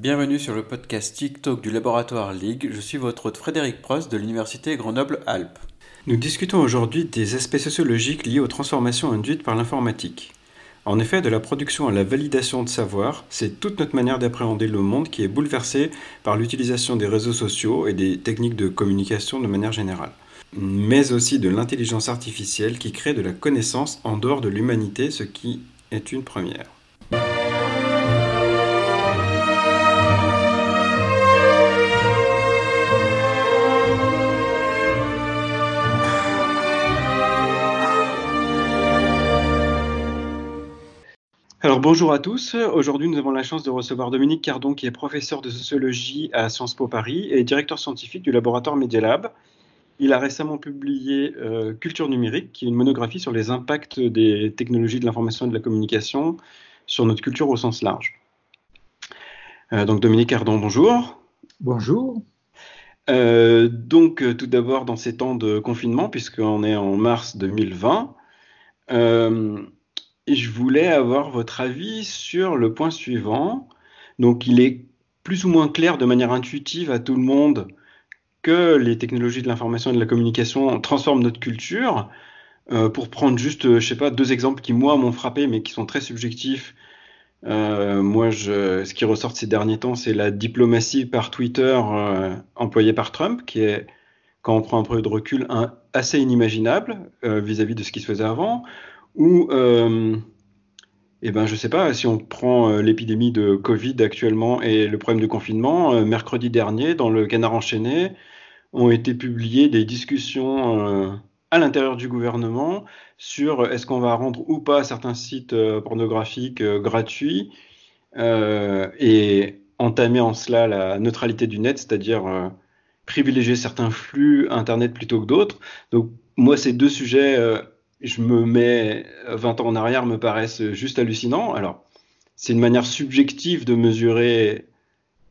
Bienvenue sur le podcast TikTok du laboratoire Ligue. Je suis votre hôte Frédéric Prost de l'Université Grenoble-Alpes. Nous discutons aujourd'hui des aspects sociologiques liés aux transformations induites par l'informatique. En effet, de la production à la validation de savoir, c'est toute notre manière d'appréhender le monde qui est bouleversée par l'utilisation des réseaux sociaux et des techniques de communication de manière générale. Mais aussi de l'intelligence artificielle qui crée de la connaissance en dehors de l'humanité, ce qui est une première. Alors bonjour à tous. Aujourd'hui, nous avons la chance de recevoir Dominique Cardon, qui est professeur de sociologie à Sciences Po Paris et directeur scientifique du laboratoire Media Lab. Il a récemment publié euh, Culture numérique, qui est une monographie sur les impacts des technologies de l'information et de la communication sur notre culture au sens large. Euh, donc Dominique Cardon, bonjour. Bonjour. Euh, donc tout d'abord, dans ces temps de confinement, puisqu'on est en mars 2020, je voulais avoir votre avis sur le point suivant. Donc, il est plus ou moins clair de manière intuitive à tout le monde que les technologies de l'information et de la communication transforment notre culture. Euh, pour prendre juste, je sais pas, deux exemples qui moi m'ont frappé, mais qui sont très subjectifs. Euh, moi, ce qui ressort ces derniers temps, c'est la diplomatie par Twitter euh, employée par Trump, qui est, quand on prend un peu de recul, assez inimaginable vis-à-vis -vis de ce qui se faisait avant ou, euh, eh ben, je sais pas, si on prend euh, l'épidémie de Covid actuellement et le problème de confinement, euh, mercredi dernier, dans le Canard enchaîné, ont été publiées des discussions à l'intérieur du gouvernement sur est-ce qu'on va rendre ou pas certains sites pornographiques gratuits et entamer en cela la neutralité du net, c'est-à-dire privilégier certains flux Internet plutôt que d'autres. Donc, moi, ces deux sujets je me mets 20 ans en arrière me paraissent juste hallucinants. Alors, c'est une manière subjective de mesurer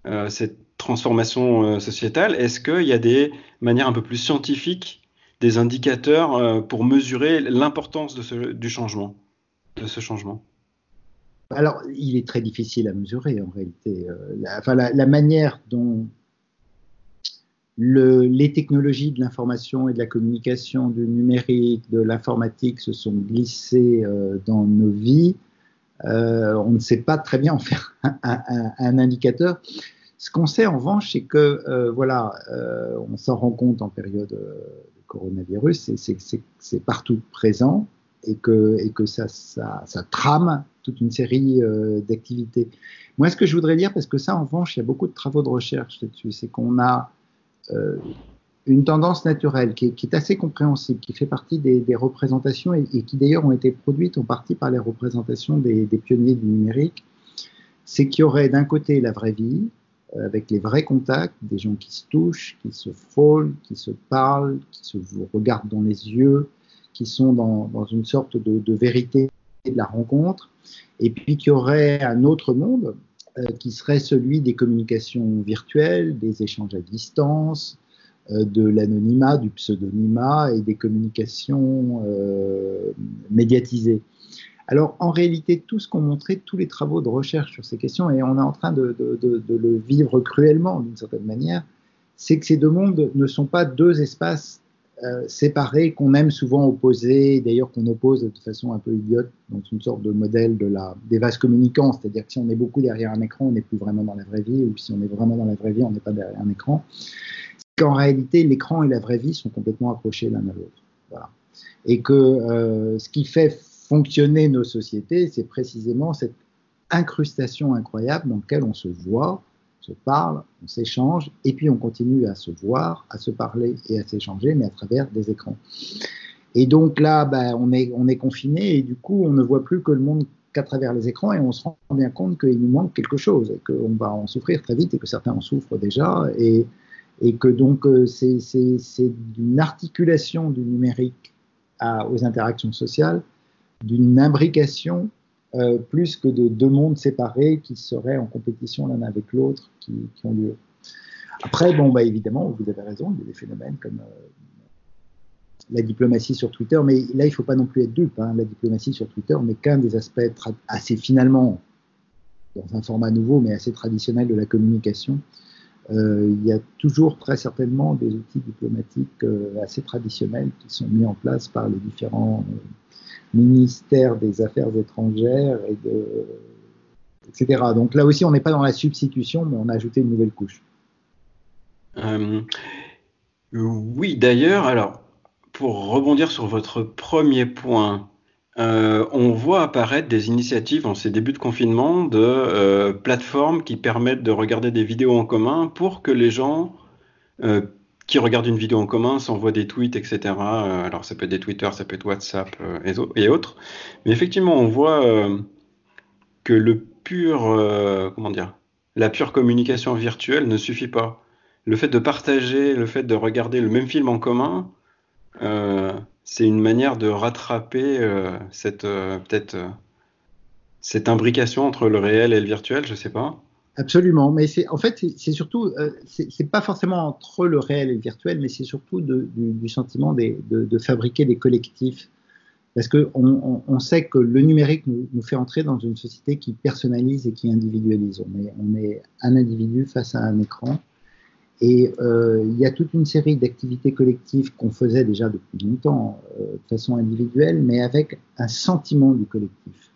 euh, cette transformation euh, sociétale. Est-ce qu'il y a des manières un peu plus scientifiques, des indicateurs euh, pour mesurer l'importance du changement, de ce changement? Alors, il est très difficile à mesurer en réalité. Enfin, la manière dont les technologies de l'information et de la communication, du numérique, de l'informatique se sont glissées euh, dans nos vies. Euh, on ne sait pas très bien en faire un, indicateur. Ce qu'on sait en revanche, c'est que euh, voilà, on s'en rend compte en période de coronavirus, c'est partout présent et que, et que ça, ça, ça trame toute une série d'activités. Moi, ce que je voudrais dire, parce que ça, en revanche, il y a beaucoup de travaux de recherche là-dessus, c'est qu'on a euh, une tendance naturelle qui est, assez compréhensible, qui fait partie des, représentations et, qui d'ailleurs ont été produites en partie par les représentations des, pionniers du numérique, c'est qu'il y aurait d'un côté la vraie vie, euh, avec les vrais contacts, des gens qui se touchent, qui se frôlent, qui se parlent, qui se regardent dans les yeux, qui sont dans, une sorte de, de, vérité de la rencontre, et puis qu'il y aurait un autre monde euh, qui serait celui des communications virtuelles, des échanges à distance, euh, de l'anonymat, du pseudonymat et des communications euh, médiatisées. Alors en réalité, tout ce qu'ont montré tous les travaux de recherche sur ces questions, et on est en train de, le vivre cruellement d'une certaine manière, c'est que ces deux mondes ne sont pas deux espaces euh, séparés qu'on aime souvent opposer, d'ailleurs qu'on oppose de façon un peu idiote dans une sorte de modèle de la, des vases communicants, c'est-à-dire que si on est beaucoup derrière un écran, on n'est plus vraiment dans la vraie vie, ou si on est vraiment dans la vraie vie, on n'est pas derrière un écran. Qu'en réalité, l'écran et la vraie vie sont complètement approchés l'un à l'autre. Voilà. Et que euh, ce qui fait fonctionner nos sociétés, c'est précisément cette incrustation incroyable dans laquelle on se voit, se parle, on s'échange, et puis on continue à se voir, à se parler et à s'échanger, mais à travers des écrans. Et donc là, ben, on, est, on est confiné, et du coup, on ne voit plus que le monde qu'à travers les écrans, et on se rend bien compte qu'il nous manque quelque chose, et qu'on va en souffrir très vite, et que certains en souffrent déjà, et, que donc euh, c'est d'une articulation du numérique aux interactions sociales, d'une imbrication euh, plus que de deux mondes séparés qui seraient en compétition l'un avec l'autre qui, ont lieu. Après, bon, bah, évidemment, vous avez raison, il y a des phénomènes comme euh, la diplomatie sur Twitter, mais là, il ne faut pas non plus être dupe. Hein. La diplomatie sur Twitter n'est qu'un des aspects assez finalement dans un format nouveau mais assez traditionnel de la communication, euh, il y a toujours très certainement des outils diplomatiques assez traditionnels qui sont mis en place par les différents euh, ministères des Affaires étrangères, et de, etc. Donc là aussi, on n'est pas dans la substitution, mais on a ajouté une nouvelle couche. oui, d'ailleurs, alors, pour rebondir sur votre premier point, euh, on voit apparaître des initiatives en ces débuts de confinement de euh, plateformes qui permettent de regarder des vidéos en commun pour que les gens euh, qui regardent une vidéo en commun s'envoient des tweets, etc. alors ça peut être des Twitter, ça peut être WhatsApp et, autres. Mais effectivement, on voit que le pur, comment dire, la pure communication virtuelle ne suffit pas. Le fait de partager, le fait de regarder le même film en commun, c'est une manière de rattraper euh, cette euh, peut-être euh, cette imbrication entre le réel et le virtuel, je sais pas. Absolument, mais c'est en fait c'est surtout c'est pas forcément entre le réel et le virtuel, mais c'est surtout du, sentiment de, fabriquer des collectifs, parce que on, sait que le numérique nous, nous, fait entrer dans une société qui personnalise et qui individualise. On est, on est un individu face à un écran, et euh, il y a toute une série d'activités collectives qu'on faisait déjà depuis longtemps euh, de façon individuelle, mais avec un sentiment du collectif.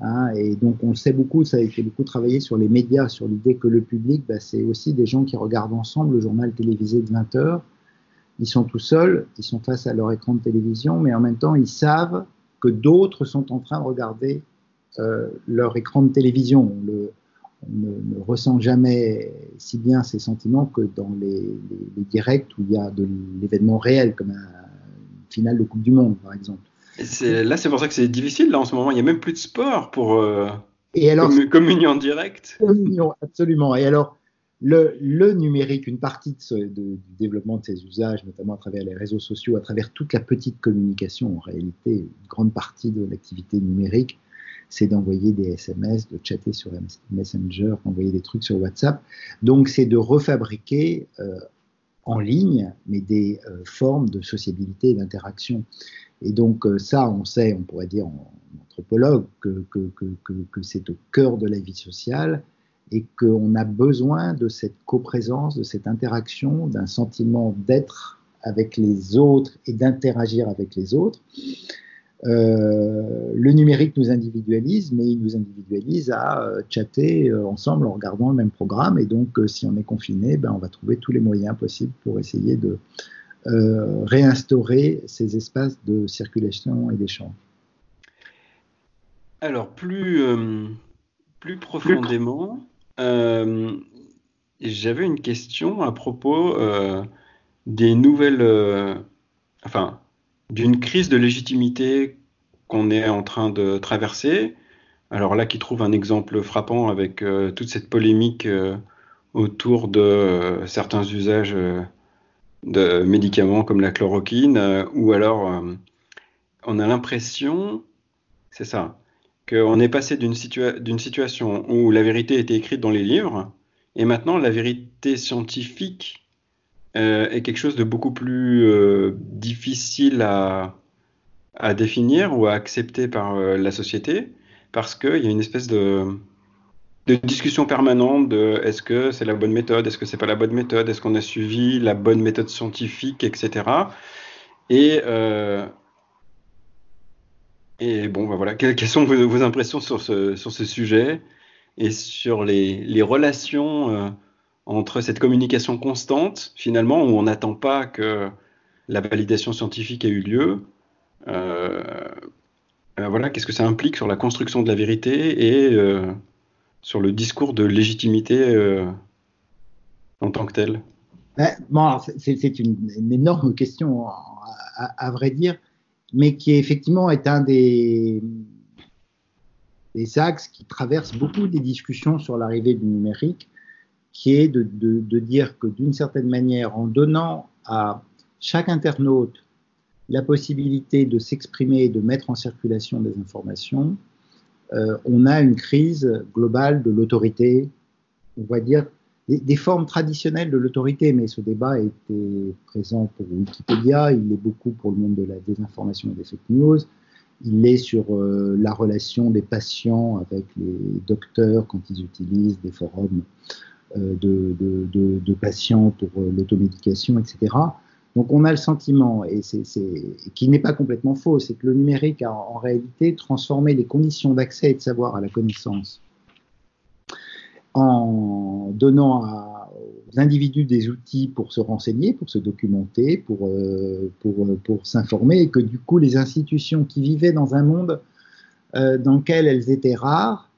Hein, et donc on le sait beaucoup, ça a été beaucoup travaillé sur les médias, sur l'idée que le public, bah, c'est aussi des gens qui regardent ensemble le journal télévisé de 20 heures. Ils sont tout seuls, ils sont face à leur écran de télévision, mais en même temps ils savent que d'autres sont en train de regarder euh, leur écran de télévision. On ne, ressent jamais si bien ces sentiments que dans les, directs où il y a de l'événement réel, comme une finale de Coupe du Monde, par exemple. Là, c'est pour ça que c'est difficile, là, en ce moment. Il n'y a même plus de sport pour euh, et alors, communion en direct. Communion, absolument. Et alors, le, numérique, une partie de du développement de ces usages, notamment à travers les réseaux sociaux, à travers toute la petite communication, en réalité, une grande partie de l'activité numérique, c'est d'envoyer des SMS, de chatter sur Messenger, d'envoyer des trucs sur WhatsApp. Donc c'est de refabriquer euh, en ligne, mais des euh, formes de sociabilité et d'interaction. Et donc euh, ça, on sait, on pourrait dire en, anthropologue, que, c'est au cœur de la vie sociale et qu'on a besoin de cette coprésence, de cette interaction, d'un sentiment d'être avec les autres et d'interagir avec les autres. Euh, le numérique nous individualise, mais il nous individualise à euh, chatter ensemble en regardant le même programme. Et donc, si on est confiné, ben, on va trouver tous les moyens possibles pour essayer de réinstaurer ces espaces de circulation et d'échange. Alors, plus, plus profondément, j'avais une question à propos des nouvelles. enfin, d'une crise de légitimité qu'on est en train de traverser. Alors là, qui trouve un exemple frappant avec euh, toute cette polémique euh, autour de euh, certains usages de médicaments comme la chloroquine, ou alors on a l'impression, c'est ça, qu'on est passé d'une situation où la vérité était écrite dans les livres, et maintenant la vérité scientifique euh, est quelque chose de beaucoup plus euh, difficile à, définir ou à accepter par euh, la société parce qu'il y a une espèce de, discussion permanente de est-ce que c'est la bonne méthode, est-ce que c'est pas la bonne méthode, est-ce qu'on a suivi la bonne méthode scientifique, etc. Et, et bon, bah voilà, quelles, sont vos, impressions sur ce, sur ce sujet et sur les, les relations entre cette communication constante, finalement, où on n'attend pas que la validation scientifique ait eu lieu. Euh, euh, voilà, qu'est-ce que ça implique sur la construction de la vérité et euh, sur le discours de légitimité en tant que tel. C'est une, énorme question, à, vrai dire, mais qui effectivement est un des, axes qui traverse beaucoup des discussions sur l'arrivée du numérique qui est de, dire que d'une certaine manière, en donnant à chaque internaute la possibilité de s'exprimer et de mettre en circulation des informations, euh, on a une crise globale de l'autorité, on va dire des, formes traditionnelles de l'autorité, mais ce débat était présent pour Wikipédia, il est beaucoup pour le monde de la désinformation et des fake news, il est sur la relation des patients avec les docteurs quand ils utilisent des forums de, de, patients pour l'automédication, etc. Donc on a le sentiment, et qui n'est pas complètement faux, c'est que le numérique a en réalité transformé les conditions d'accès et de savoir à la connaissance. En donnant aux individus des outils pour se renseigner, pour se documenter, pour, euh, pour, s'informer, et que du coup les institutions qui vivaient dans un monde euh, dans lequel elles étaient rares,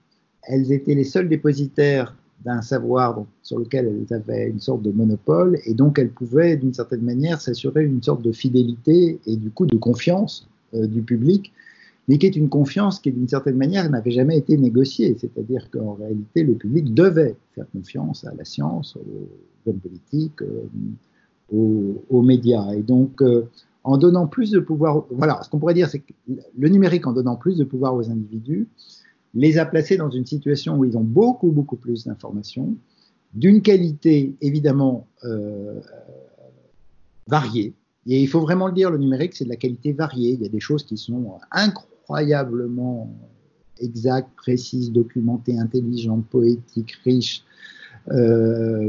elles étaient les seuls dépositaires d'un savoir sur lequel elles avaient une sorte de monopole, et donc elles pouvaient d'une certaine manière s'assurer une sorte de fidélité et du coup de confiance euh, du public mais qui est une confiance qui, d'une certaine manière, n'avait jamais été négociée. C'est-à-dire qu'en réalité, le public devait faire confiance à la science, aux hommes politiques, euh, aux, médias. Et donc, euh, en donnant plus de pouvoir, voilà, ce qu'on pourrait dire, c'est que le numérique, en donnant plus de pouvoir aux individus, les a placés dans une situation où ils ont beaucoup, beaucoup plus d'informations, d'une qualité évidemment euh, variée. Et il faut vraiment le dire, le numérique, c'est de la qualité variée. Il y a des choses qui sont incroyablement exacte, précise, documentée, intelligente, poétique, riche euh,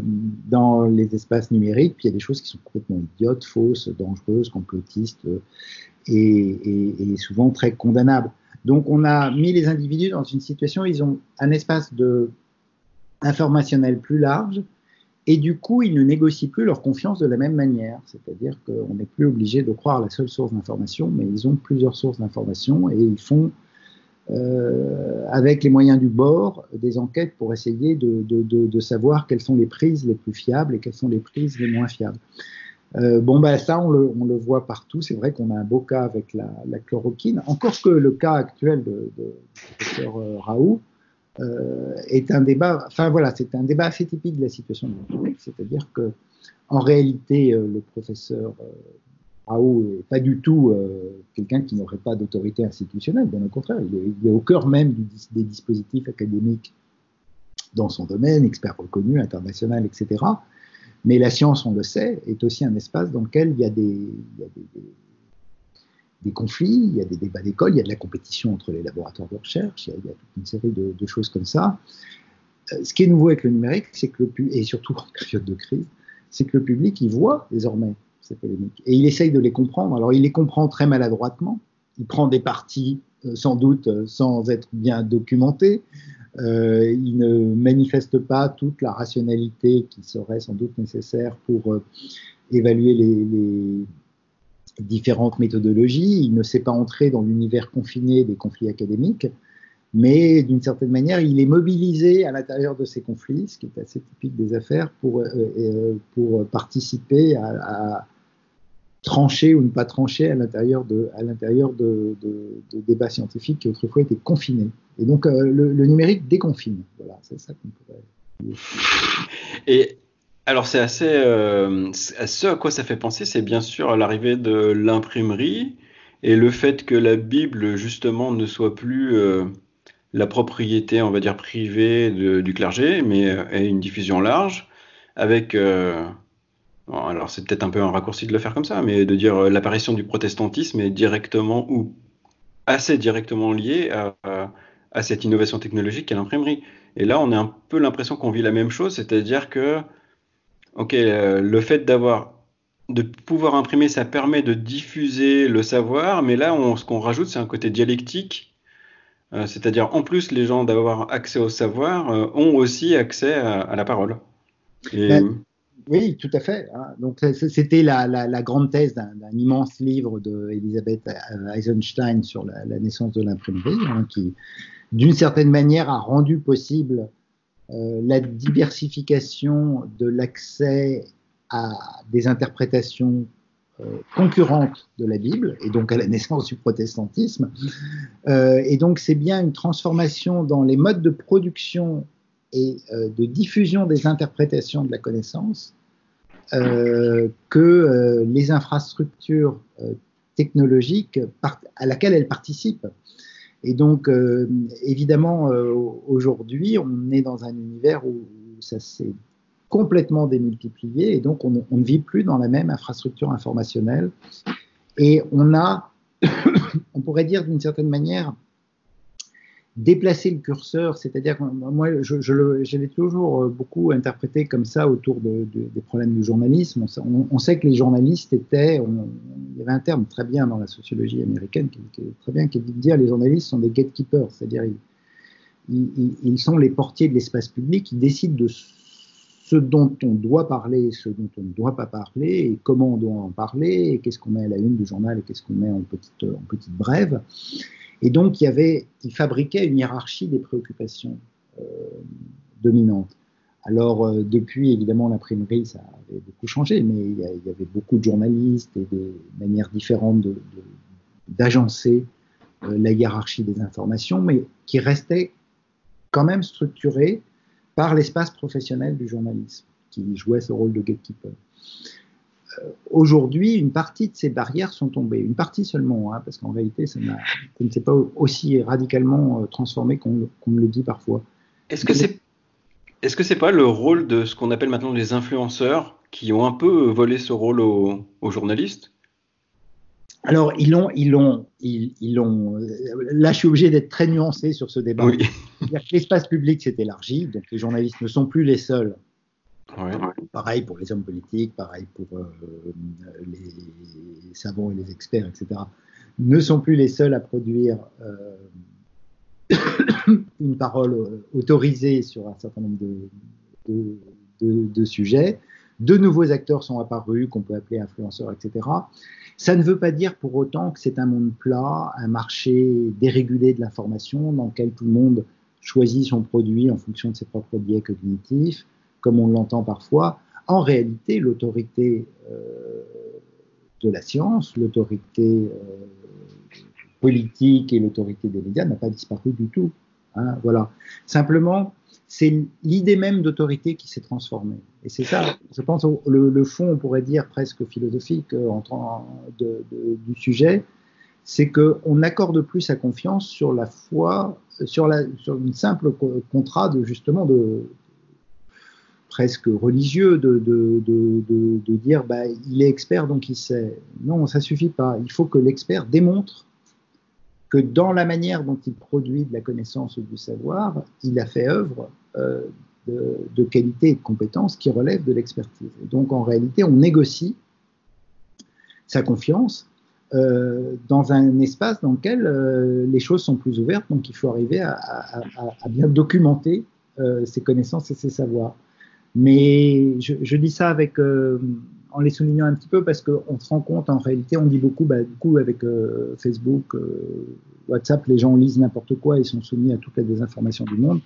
dans les espaces numériques. Puis il y a des choses qui sont complètement idiotes, fausses, dangereuses, complotistes euh, et, souvent très condamnables. Donc on a mis les individus dans une situation ils ont un espace informationnel plus large et du coup, ils ne négocient plus leur confiance de la même manière. C'est-à-dire qu'on n'est plus obligé de croire la seule source d'information, mais ils ont plusieurs sources d'information et ils font, euh, avec les moyens du bord, des enquêtes pour essayer de, savoir quelles sont les prises les plus fiables et quelles sont les prises les moins fiables. Euh, bon, ben ça, on le, voit partout. C'est vrai qu'on a un beau cas avec la, chloroquine. Encore que le cas actuel de, de, euh, Raoult, euh, est un débat, enfin voilà, c'est un débat assez typique de la situation public, c'est-à-dire que en réalité, le professeur Raoult n'est pas du tout quelqu'un qui n'aurait pas d'autorité institutionnelle, bien au contraire, il est, au cœur même des dispositifs académiques dans son domaine, expert reconnu, international, etc. Mais la science, on le sait, est aussi un espace dans lequel il y a des, conflits, il y a des débats d'école, il y a de la compétition entre les laboratoires de recherche, il y a, toute une série de, choses comme ça. Euh, ce qui est nouveau avec le numérique, c'est que le et surtout en période de crise, c'est que le public, il voit désormais ces polémiques et il essaye de les comprendre. Alors il les comprend très maladroitement, il prend des parties euh, sans doute euh, sans être bien documenté, il ne manifeste pas toute la rationalité qui serait sans doute nécessaire pour évaluer les, différentes méthodologies, il ne sait pas entrer dans l'univers confiné des conflits académiques, mais d'une certaine manière, il est mobilisé à l'intérieur de ces conflits, ce qui est assez typique des affaires, euh, euh, pour participer à, trancher ou ne pas trancher à l'intérieur de, débats scientifiques qui autrefois étaient confinés. Et donc euh, le, numérique déconfine. Voilà, c'est ça qu'on pourrait. Et alors c'est assez, euh, ce à quoi ça fait penser, c'est bien sûr l'arrivée de l'imprimerie et le fait que la Bible justement ne soit plus euh, la propriété, on va dire privée du clergé, mais ait une diffusion large, avec, alors c'est peut-être un peu un raccourci de le faire comme ça, mais de dire l'apparition du protestantisme est directement ou assez directement liée à, cette innovation technologique qu'est l'imprimerie. Et là, on a un peu l'impression qu'on vit la même chose, c'est-à-dire que Ok, euh, le fait d'avoir de pouvoir imprimer, ça permet de diffuser le savoir, mais là, ce qu'on rajoute, c'est un côté dialectique. Euh, c'est-à-dire, en plus, les gens d'avoir accès au savoir euh, ont aussi accès à, la parole. Ben, oui, tout à fait. Hein. Donc, c'était la, grande thèse d'un immense livre d'Elisabeth Eisenstein sur la, naissance de l'imprimerie, hein, qui, d'une certaine manière, a rendu possible euh, la diversification de l'accès à des interprétations euh, concurrentes de la Bible, et donc à la naissance du protestantisme. Euh, et donc c'est bien une transformation dans les modes de production et de diffusion des interprétations de la connaissance que les infrastructures technologiques à laquelle elles participent et donc, euh, évidemment, euh, aujourd'hui, on est dans un univers où ça s'est complètement démultiplié et donc on, ne vit plus dans la même infrastructure informationnelle. Et on a, on pourrait dire d'une certaine manière, déplacer le curseur, c'est-à-dire moi je, l'ai toujours euh, beaucoup interprété comme ça autour de, des problèmes du journalisme. On, sait que les journalistes étaient, il y avait un terme très bien dans la sociologie américaine qui, très bien, qui de dire les journalistes sont des gatekeepers, c'est-à-dire ils, sont les portiers de l'espace public, ils décident de ce dont on doit parler, ce dont on ne doit pas parler, et comment on doit en parler, et qu'est-ce qu'on met à la une du journal et qu'est-ce qu'on met en petite brève. Et donc, il, y avait, il fabriquait une hiérarchie des préoccupations euh, dominantes. Alors, euh, depuis, évidemment, l'imprimerie, ça avait beaucoup changé, mais il y, avait beaucoup de journalistes et des manières différentes d'agencer euh, la hiérarchie des informations, mais qui restait quand même structurée par l'espace professionnel du journalisme, qui jouait ce rôle de gatekeeper. Euh, aujourd'hui, une partie de ces barrières sont tombées, une partie seulement, hein, parce qu'en réalité, ça, ne s'est pas aussi radicalement euh, transformé qu'on le dit parfois. Est-ce que c'est est-ce que c'est pas le rôle de ce qu'on appelle maintenant les influenceurs qui ont un peu volé ce rôle aux, journalistes? Alors, ils l'ont, ils l'ont, ils, l'ont. Là, je suis obligé d'être très nuancé sur ce débat. L'espace public s'est élargi, donc les journalistes ne sont plus les seuls Pareil pour les hommes politiques, pareil pour euh, les savants et les experts, etc. Ne sont plus les seuls à produire euh, une parole euh, autorisée sur un certain nombre de, de, sujets. De nouveaux acteurs sont apparus, qu'on peut appeler influenceurs, etc. Ça ne veut pas dire pour autant que c'est un monde plat, un marché dérégulé de l'information dans lequel tout le monde choisit son produit en fonction de ses propres biais cognitifs comme on l'entend parfois, en réalité, l'autorité euh, de la science, l'autorité euh, politique et l'autorité des médias n'a pas disparu du tout. Hein, voilà. Simplement, c'est l'idée même d'autorité qui s'est transformée. Et c'est ça, je pense, le, fond, on pourrait dire presque philosophique euh, en, du sujet, c'est qu'on n'accorde plus sa confiance sur la foi, sur, sur une simple contrat de justement de, presque religieux de, dire bah, il est expert donc il sait. Non, ça suffit pas. Il faut que l'expert démontre que dans la manière dont il produit de la connaissance ou du savoir, il a fait œuvre euh, de, qualité et de compétence qui relève de l'expertise. Donc en réalité, on négocie sa confiance euh, dans un espace dans lequel euh, les choses sont plus ouvertes, donc il faut arriver à bien documenter ses connaissances et ses savoirs. Mais je, je dis ça avec, euh, en les soulignant un petit peu parce qu'on se rend compte, en réalité, on dit beaucoup, bah, du coup, avec euh, Facebook, euh, WhatsApp, les gens lisent n'importe quoi, ils sont soumis à toutes les désinformations du monde.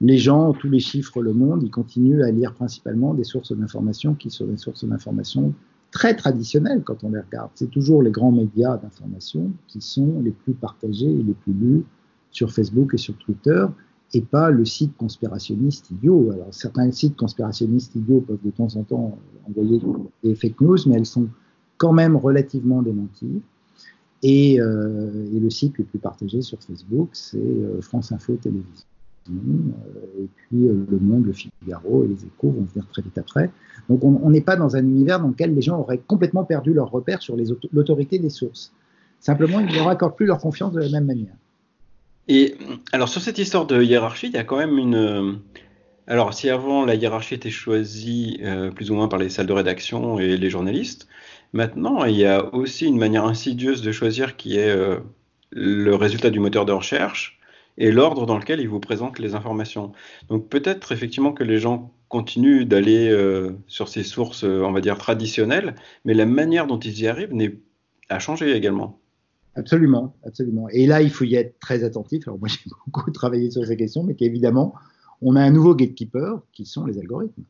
Les gens, tous les chiffres, le monde, ils continuent à lire principalement des sources d'information qui sont des sources d'information très traditionnelles quand on les regarde. C'est toujours les grands médias d'information qui sont les plus partagés et les plus lus sur Facebook et sur Twitter et pas le site conspirationniste idiot. Alors certains sites conspirationnistes idiots peuvent de temps en temps envoyer des fake news, mais elles sont quand même relativement démenties. Et, euh, et le site le plus partagé sur Facebook, c'est euh, France Info Télévision. Euh, et puis Le Monde, Le Figaro et Les Échos vont venir très vite après. Donc on n'est pas dans un univers dans lequel les gens auraient complètement perdu leur repère sur l'autorité des sources. Simplement, ils ne leur accordent plus leur confiance de la même manière. Et alors sur cette histoire de hiérarchie, il y a quand même une. Euh, alors si avant la hiérarchie était choisie euh, plus ou moins par les salles de rédaction et les journalistes, maintenant il y a aussi une manière insidieuse de choisir qui est euh, le résultat du moteur de recherche et l'ordre dans lequel il vous présente les informations. Donc peut-être effectivement que les gens continuent d'aller sur ces sources, on va dire traditionnelles, mais la manière dont ils y arrivent a changé également. Absolument, absolument. Et là, il faut y être très attentif. Alors moi, j'ai beaucoup travaillé sur ces questions, mais qu'évidemment, on a un nouveau gatekeeper qui sont les algorithmes.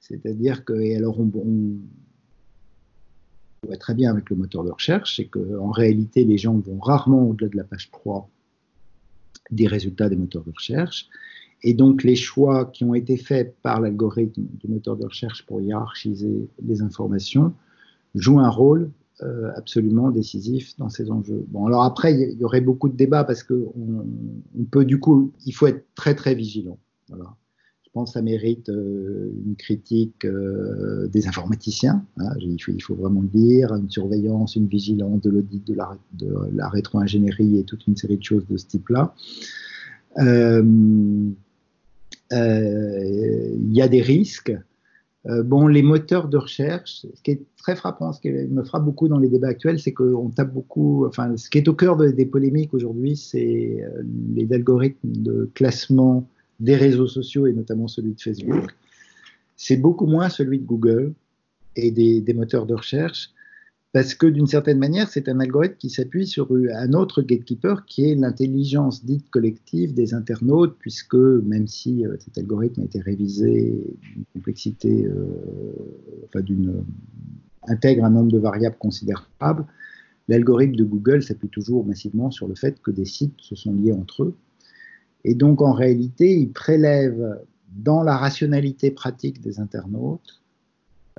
C'est-à-dire que, et alors on, voit très bien avec le moteur de recherche, c'est qu'en réalité, les gens vont rarement au-delà de la page 3 des résultats des moteurs de recherche. Et donc, les choix qui ont été faits par l'algorithme du moteur de recherche pour hiérarchiser les informations jouent un rôle euh, absolument décisif dans ces enjeux. Bon, alors après, il y, aurait beaucoup de débats parce que on, peut du coup, il faut être très très vigilant. Voilà. Je pense que ça mérite euh, une critique euh, des informaticiens. Hein, il, faut, vraiment le dire, une surveillance, une vigilance de l'audit, de la, de la rétro-ingénierie et toute une série de choses de ce type-là. Il y a des risques. Bon, les moteurs de recherche, ce qui est très frappant, ce qui me frappe beaucoup dans les débats actuels, c'est qu'on tape beaucoup. Enfin, ce qui est au cœur des polémiques aujourd'hui, c'est les algorithmes de classement des réseaux sociaux et notamment celui de Facebook. C'est beaucoup moins celui de Google et des, moteurs de recherche parce que d'une certaine manière, c'est un algorithme qui s'appuie sur un autre gatekeeper qui est l'intelligence dite collective des internautes, puisque même si euh, cet algorithme a été révisé, d'une complexité, euh, enfin d'une intègre un nombre de variables considérables, l'algorithme de Google s'appuie toujours massivement sur le fait que des sites se sont liés entre eux. Et donc, en réalité, il prélève dans la rationalité pratique des internautes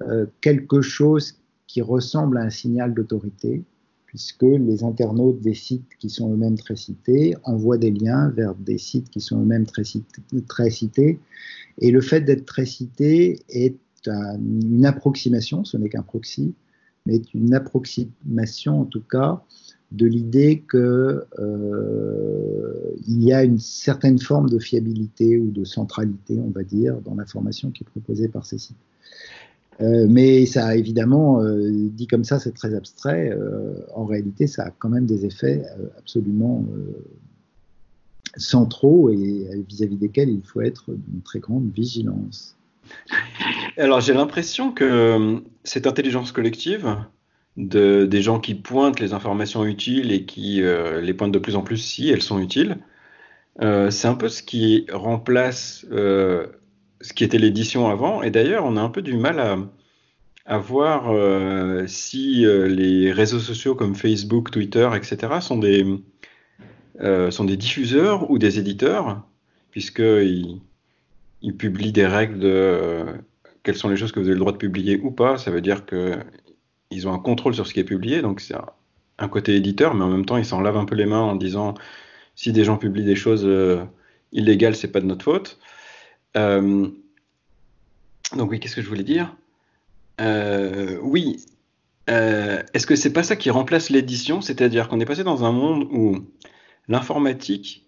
euh, quelque chose qui ressemble à un signal d'autorité, puisque les internautes des sites qui sont eux-mêmes très cités envoient des liens vers des sites qui sont eux-mêmes très, cités. Et le fait d'être très cité est une approximation, ce n'est qu'un proxy, mais une approximation en tout cas de l'idée qu'il euh, y a une certaine forme de fiabilité ou de centralité, on va dire, dans l'information qui est proposée par ces sites. Euh, mais ça, évidemment, euh, dit comme ça, c'est très abstrait. en réalité, ça a quand même des effets absolument centraux et vis-à-vis desquels il faut être d'une très grande vigilance. Alors, j'ai l'impression que cette intelligence collective, de, des gens qui pointent les informations utiles et qui euh, les pointent de plus en plus si elles sont utiles. Euh, c'est un peu ce qui remplace euh, ce qui était l'édition avant. Et d'ailleurs, on a un peu du mal à, voir si les réseaux sociaux comme Facebook, Twitter, etc. sont des, sont des diffuseurs ou des éditeurs, puisqu'ils ils publient des règles de quelles sont les choses que vous avez le droit de publier ou pas. Ça veut dire que ils ont un contrôle sur ce qui est publié, donc c'est un, côté éditeur, mais en même temps, ils s'en lavent un peu les mains en disant si des gens publient des choses euh, illégales, c'est pas de notre faute. Euh, donc oui, qu'est-ce que je voulais dire? Euh, Oui, est-ce que c'est pas ça qui remplace l'édition? C'est-à-dire qu'on est passé dans un monde où l'informatique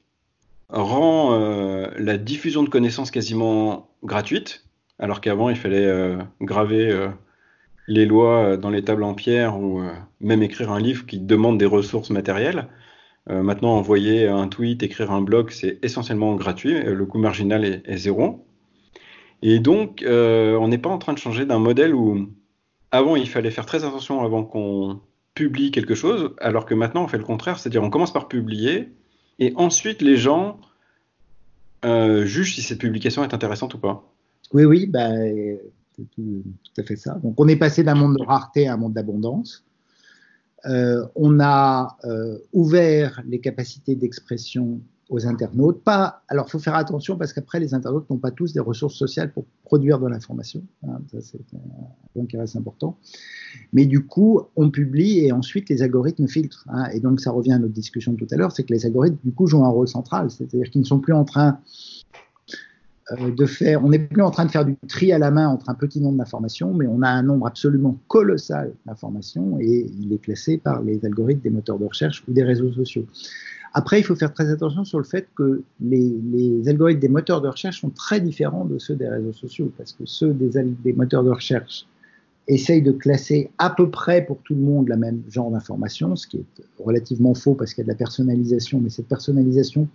rend la diffusion de connaissances quasiment gratuite, alors qu'avant il fallait graver les lois euh, dans les tables en pierre ou euh, même écrire un livre qui demande des ressources matérielles. Euh, maintenant, envoyer un tweet, écrire un blog, c'est essentiellement gratuit. Le coût marginal est, zéro. Et donc, on n'est pas en train de changer d'un modèle où avant il fallait faire très attention avant qu'on publie quelque chose, alors que maintenant on fait le contraire, c'est-à-dire on commence par publier et ensuite les gens jugent si cette publication est intéressante ou pas. Oui, oui, bah, tout, à fait ça. Donc on est passé d'un monde de rareté à un monde d'abondance. Euh, on a euh, ouvert les capacités d'expression aux internautes. Pas, alors, faut faire attention parce qu'après, les internautes n'ont pas tous des ressources sociales pour produire de l'information. Hein, ça, c'est un point qui reste important. Mais du coup, on publie et ensuite les algorithmes filtrent. Hein. et donc, ça revient à notre discussion tout à l'heure, c'est que les algorithmes, du coup, jouent un rôle central. C'est-à-dire qu'ils ne sont plus en train de faire, on n'est plus en train de faire du tri à la main entre un petit nombre d'informations, mais on a un nombre absolument colossal d'informations et il est classé par les algorithmes des moteurs de recherche ou des réseaux sociaux. Après, il faut faire très attention sur le fait que les, algorithmes des moteurs de recherche sont très différents de ceux des réseaux sociaux, parce que ceux des, des moteurs de recherche essayent de classer à peu près pour tout le monde la même genre d'informations, ce qui est relativement faux parce qu'il y a de la personnalisation, mais cette personnalisation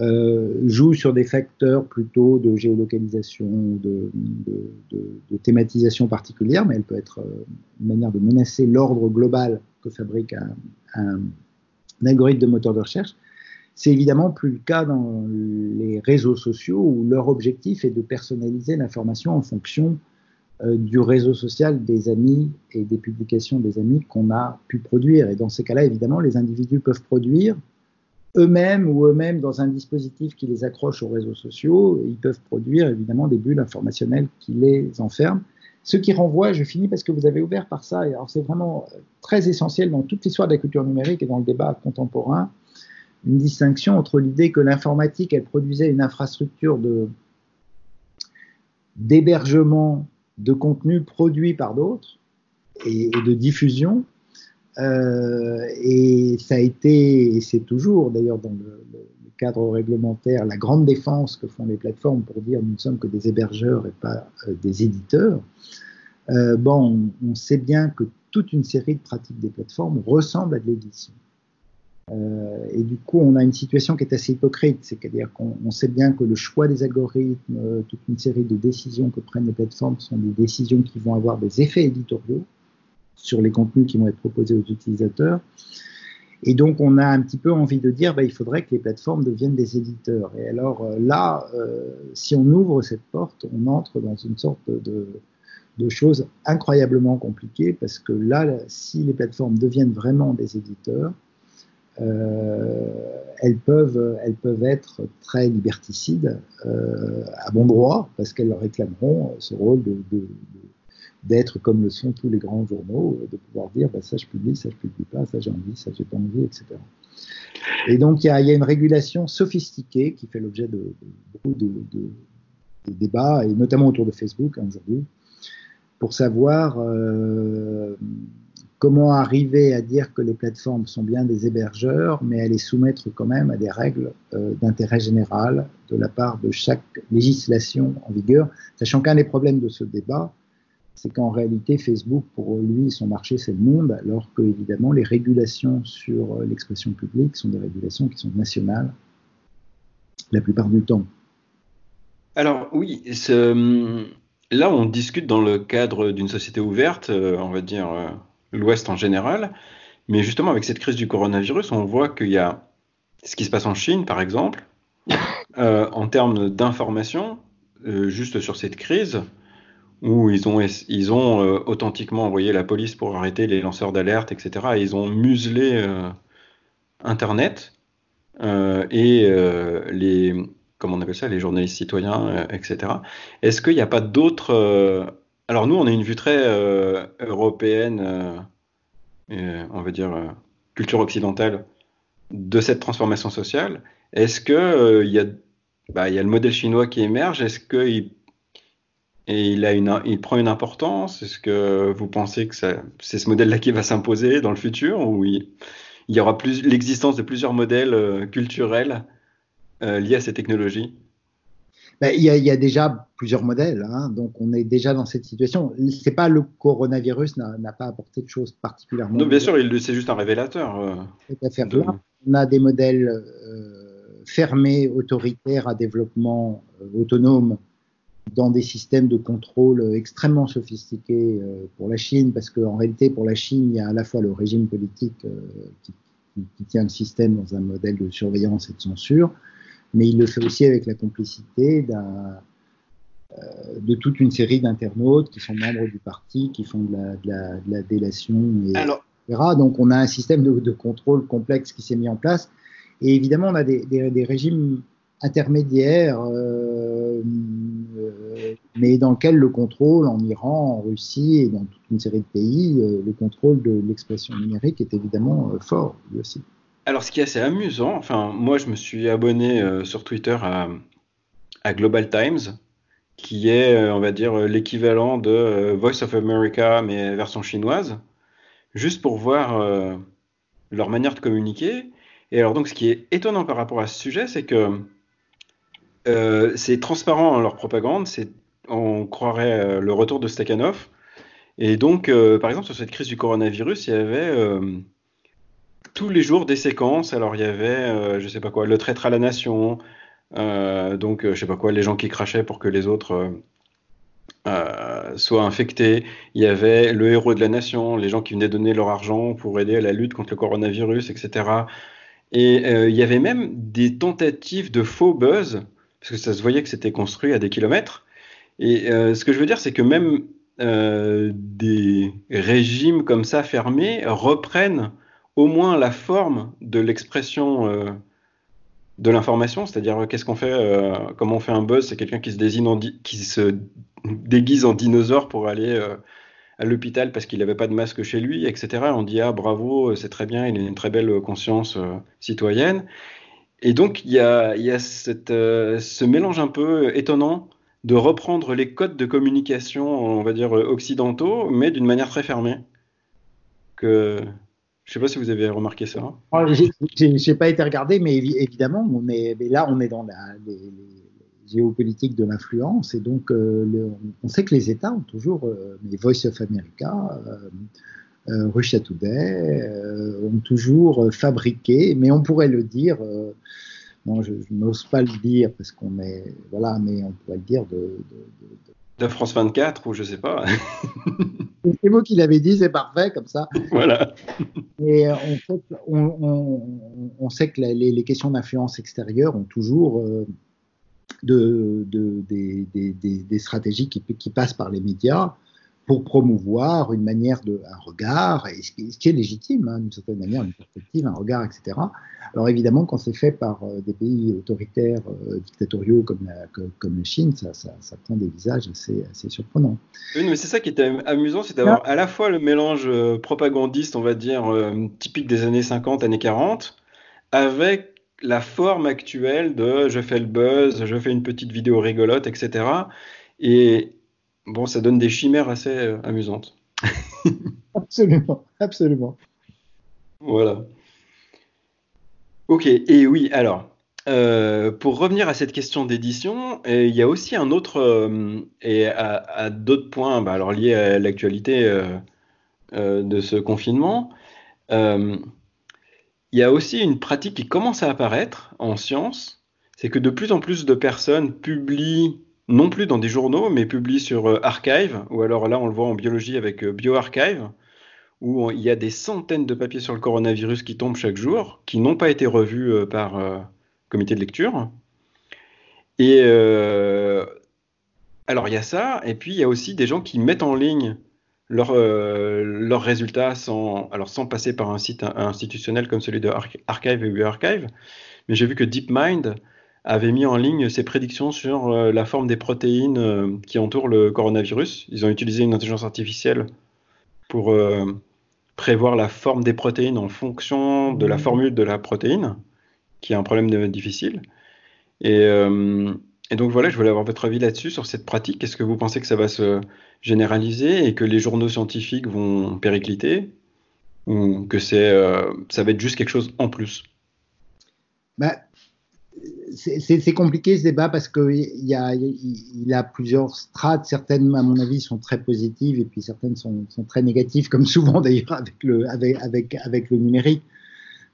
euh, joue sur des facteurs plutôt de géolocalisation, de, de, thématisation particulière, mais elle peut être euh, une manière de menacer l'ordre global que fabrique un, algorithme de moteur de recherche. C'est évidemment plus le cas dans les réseaux sociaux où leur objectif est de personnaliser l'information en fonction euh, du réseau social des amis et des publications des amis qu'on a pu produire. Et dans ces cas-là, évidemment, les individus peuvent produire eux-mêmes ou eux-mêmes dans un dispositif qui les accroche aux réseaux sociaux, ils peuvent produire évidemment des bulles informationnelles qui les enferment. Ce qui renvoie, je finis parce que vous avez ouvert par ça, et alors c'est vraiment euh, très essentiel dans toute l'histoire de la culture numérique et dans le débat contemporain, une distinction entre l'idée que l'informatique, elle produisait une infrastructure de, d'hébergement de contenu produit par d'autres et, de diffusion. Euh, et ça a été, et c'est toujours d'ailleurs dans le, cadre réglementaire, la grande défense que font les plateformes pour dire nous ne sommes que des hébergeurs et pas euh, des éditeurs. Euh, bon, on, sait bien que toute une série de pratiques des plateformes ressemblent à de l'édition. Et du coup, on a une situation qui est assez hypocrite, c'est-à-dire qu'on sait bien que le choix des algorithmes, toute une série de décisions que prennent les plateformes sont des décisions qui vont avoir des effets éditoriaux sur les contenus qui vont être proposés aux utilisateurs. Et donc, on a un petit peu envie de dire, bah, il faudrait que les plateformes deviennent des éditeurs. Et alors euh, là, si on ouvre cette porte, on entre dans une sorte de, de choses incroyablement compliquées, parce que là, si les plateformes deviennent vraiment des éditeurs, euh, elles, peuvent, être très liberticides euh, à bon droit, parce qu'elles réclameront ce rôle de, d'être comme le sont tous les grands journaux, de pouvoir dire bah, ça je publie, ça je publie pas, ça j'ai envie, ça j'ai pas envie, etc. Et donc il y, y a, une régulation sophistiquée qui fait l'objet de, beaucoup de, débats, et notamment autour de Facebook hein, aujourd'hui, pour savoir euh, comment arriver à dire que les plateformes sont bien des hébergeurs, mais à les soumettre quand même à des règles euh, d'intérêt général de la part de chaque législation en vigueur, sachant qu'un des problèmes de ce débat, c'est qu'en réalité, Facebook, pour lui, son marché, c'est le monde, alors que, évidemment, les régulations sur l'expression publique sont des régulations qui sont nationales la plupart du temps. Alors, oui, là, on discute dans le cadre d'une société ouverte, euh, on va dire. Euh, l'Ouest en général. Mais justement, avec cette crise du coronavirus, on voit qu'il y a ce qui se passe en Chine, par exemple, euh, en termes d'information, euh, juste sur cette crise, où ils ont, ils ont euh, authentiquement envoyé la police pour arrêter les lanceurs d'alerte, etc. Et ils ont muselé Internet et les, comment on appelle ça, les journalistes citoyens, etc. Est-ce qu'il n'y a pas d'autres alors nous, on a une vue très euh, européenne, euh, on va dire euh, culture occidentale, de cette transformation sociale. Est-ce que il y, bah, y, a le modèle chinois qui émerge? Est-ce qu'il il a une, il prend une importance Est-ce que vous pensez que c'est ce modèle-là qui va s'imposer dans le futur ou il, y aura l'existence de plusieurs modèles culturels liés à ces technologies? Ben, il, y a, déjà plusieurs modèles, hein, donc on est déjà dans cette situation. C'est pas le coronavirus n'a pas apporté de choses particulièrement. Non, bien sûr, c'est juste un révélateur. Euh, on a des modèles euh, fermés, autoritaires, à développement euh, autonome, dans des systèmes de contrôle extrêmement sophistiqués pour la Chine, parce qu'en réalité, pour la Chine, il y a à la fois le régime politique qui, qui, tient le système dans un modèle de surveillance et de censure, mais il le fait aussi avec la complicité euh, de toute une série d'internautes qui sont membres du parti, qui font de la, de la, délation, et, etc. Donc on a un système de, contrôle complexe qui s'est mis en place. Et évidemment, on a des, des, régimes intermédiaires, euh, euh, mais dans lesquels le contrôle en Iran, en Russie et dans toute une série de pays, le contrôle de l'expression numérique est évidemment fort lui aussi. Alors, ce qui est assez amusant, enfin, moi, je me suis abonné euh, sur Twitter à, Global Times, qui est, euh, on va dire, l'équivalent de euh, Voice of America, mais version chinoise, juste pour voir leur manière de communiquer. Et alors, donc, ce qui est étonnant par rapport à ce sujet, c'est que c'est transparent leur propagande, on croirait le retour de Stakhanov. Et donc, par exemple, sur cette crise du coronavirus, il y avait tous les jours des séquences. Alors il y avait, euh, je sais pas quoi, le traître à la nation, euh, donc euh, je sais pas quoi, les gens qui crachaient pour que les autres soient infectés. Il y avait le héros de la nation, les gens qui venaient donner leur argent pour aider à la lutte contre le coronavirus, etc. Et il y avait même des tentatives de faux buzz, parce que ça se voyait que c'était construit à des kilomètres. Et ce que je veux dire, c'est que même des régimes comme ça fermés reprennent au moins la forme de l'expression euh, de l'information, c'est-à-dire euh, qu'est-ce qu'on fait, euh, comment on fait un buzz, c'est quelqu'un qui se, déguise en dinosaure pour aller à l'hôpital parce qu'il n'avait pas de masque chez lui, etc. On dit ah bravo, c'est très bien, il a une très belle conscience citoyenne. Et donc il y a, ce mélange un peu étonnant de reprendre les codes de communication, on va dire occidentaux, mais d'une manière très fermée. Je ne sais pas si vous avez remarqué ça. Je n'ai pas été regardé, mais évidemment, on est, là, on est dans la, les, géopolitique de l'influence, et donc euh, on sait que les États ont toujours, euh, les Voice of America, euh, Russia Today, ont toujours fabriqué, mais on pourrait le dire non, je, n'ose pas le dire parce qu'on est. Voilà, mais on pourrait le dire de. De, France 24 ou je sais pas. c'est vous qui l'avez dit, c'est parfait comme ça. Voilà. Et on, sait que les, questions d'influence extérieure ont toujours euh, de, des, stratégies qui, qui, passent par les médias pour promouvoir une manière de, un regard, et ce, qui, est légitime, hein, d'une certaine manière, une perspective, un regard, etc. Alors évidemment, quand c'est fait par euh, des pays autoritaires, euh, dictatoriaux comme la, comme, la Chine, ça, ça, ça, prend des visages assez, assez surprenants. Oui, mais c'est ça qui était amusant, c'est d'avoir à la fois le mélange euh, propagandiste, on va dire, typique des années 50, années 40, avec la forme actuelle de je fais le buzz, je fais une petite vidéo rigolote, etc. Et bon, ça donne des chimères assez euh, amusantes. absolument, absolument. Voilà. Ok, et oui, alors, euh, pour revenir à cette question d'édition, il y a aussi un autre, euh, et à, d'autres points, bah, alors liés à l'actualité de ce confinement, il y a aussi une pratique qui commence à apparaître en science, c'est que de plus en plus de personnes publient non plus dans des journaux, mais publié sur euh, Archive, ou alors là on le voit en biologie avec euh, BioArchive, où il y a des centaines de papiers sur le coronavirus qui tombent chaque jour, qui n'ont pas été revus euh, par comité de lecture. Et alors il y a ça, et puis il y a aussi des gens qui mettent en ligne leurs résultats sans, sans passer par un site institutionnel comme celui de Archive et BioArchive. Mais j'ai vu que DeepMind avait mis en ligne ses prédictions sur euh, la forme des protéines euh, qui entourent le coronavirus. Ils ont utilisé une intelligence artificielle pour euh, prévoir la forme des protéines en fonction de la mmh. formule de la protéine, qui est un problème difficile. Et, et, donc voilà, je voulais avoir votre avis là-dessus, sur cette pratique. Est-ce que vous pensez que ça va se généraliser et que les journaux scientifiques vont péricliter ou que c'est, ça va être juste quelque chose en plus? Bah, c'est compliqué ce débat parce qu'il a, plusieurs strates. Certaines, à mon avis, sont très positives et puis certaines sont, très négatives, comme souvent d'ailleurs avec le, avec, avec, le numérique.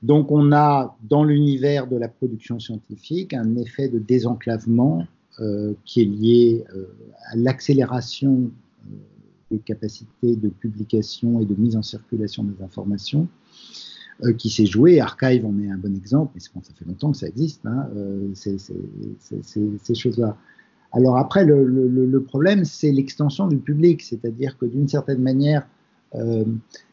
Donc on a dans l'univers de la production scientifique un effet de désenclavement euh, qui est lié euh, à l'accélération euh, des capacités de publication et de mise en circulation des informations euh, qui s'est joué. Archive en est un bon exemple, mais bon, ça fait longtemps que ça existe, hein, euh, ces choses-là. Alors après, le, le, le problème, c'est l'extension du public, c'est-à-dire que d'une certaine manière, euh,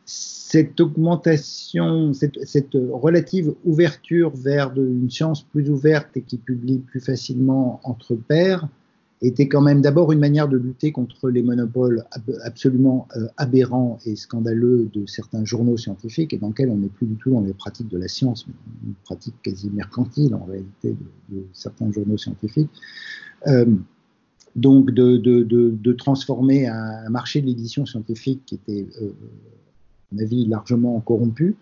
cette augmentation, cette, cette, relative ouverture vers de, une science plus ouverte et qui publie plus facilement entre pairs, était quand même d'abord une manière de lutter contre les monopoles absolument euh, aberrants et scandaleux de certains journaux scientifiques et dans lesquels on n'est plus du tout dans les pratiques de la science, mais une pratique quasi mercantile en réalité de, certains journaux scientifiques. Euh, donc de, transformer un, marché de l'édition scientifique qui était, euh, à mon avis, largement corrompu,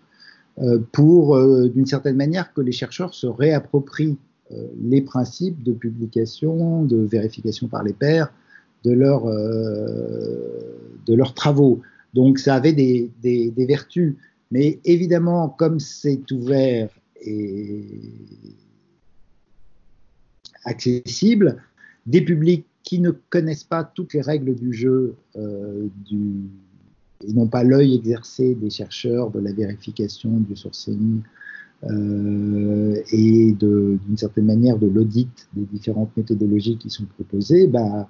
pour, d'une certaine manière, que les chercheurs se réapproprient les principes de publication, de vérification par les pairs de, euh, leurs travaux. Donc ça avait des, vertus. Mais évidemment, comme c'est ouvert et accessible, des publics qui ne connaissent pas toutes les règles du jeu euh, n'ont pas l'œil exercé des chercheurs de la vérification, du sourcing, euh, et d'une certaine manière de l'audit des différentes méthodologies qui sont proposées, bah,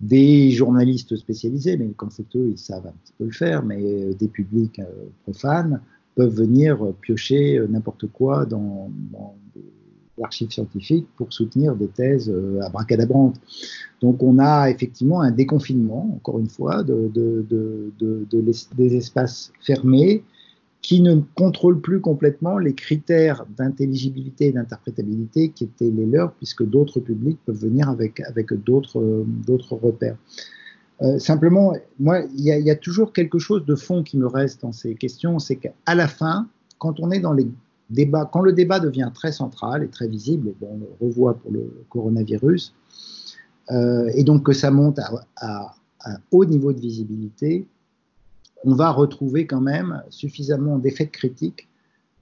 des journalistes spécialisés, mais quand c'est eux, ils savent un petit peu le faire, mais euh, des publics euh, profanes peuvent venir piocher n'importe quoi dans, dans l'archive scientifique pour soutenir des thèses à bracadabrantes. Donc on a effectivement un déconfinement, encore une fois, de, des espaces fermés qui ne contrôle plus complètement les critères d'intelligibilité et d'interprétabilité qui étaient les leurs, puisque d'autres publics peuvent venir avec, avec d'autres repères. Euh, simplement, moi, il y, a toujours quelque chose de fond qui me reste dans ces questions, c'est qu'à la fin, quand on est dans les débats, quand le débat devient très central et très visible, et on le revoit pour le coronavirus, euh, et donc que ça monte à un haut niveau de visibilité, on va retrouver quand même suffisamment d'effets critiques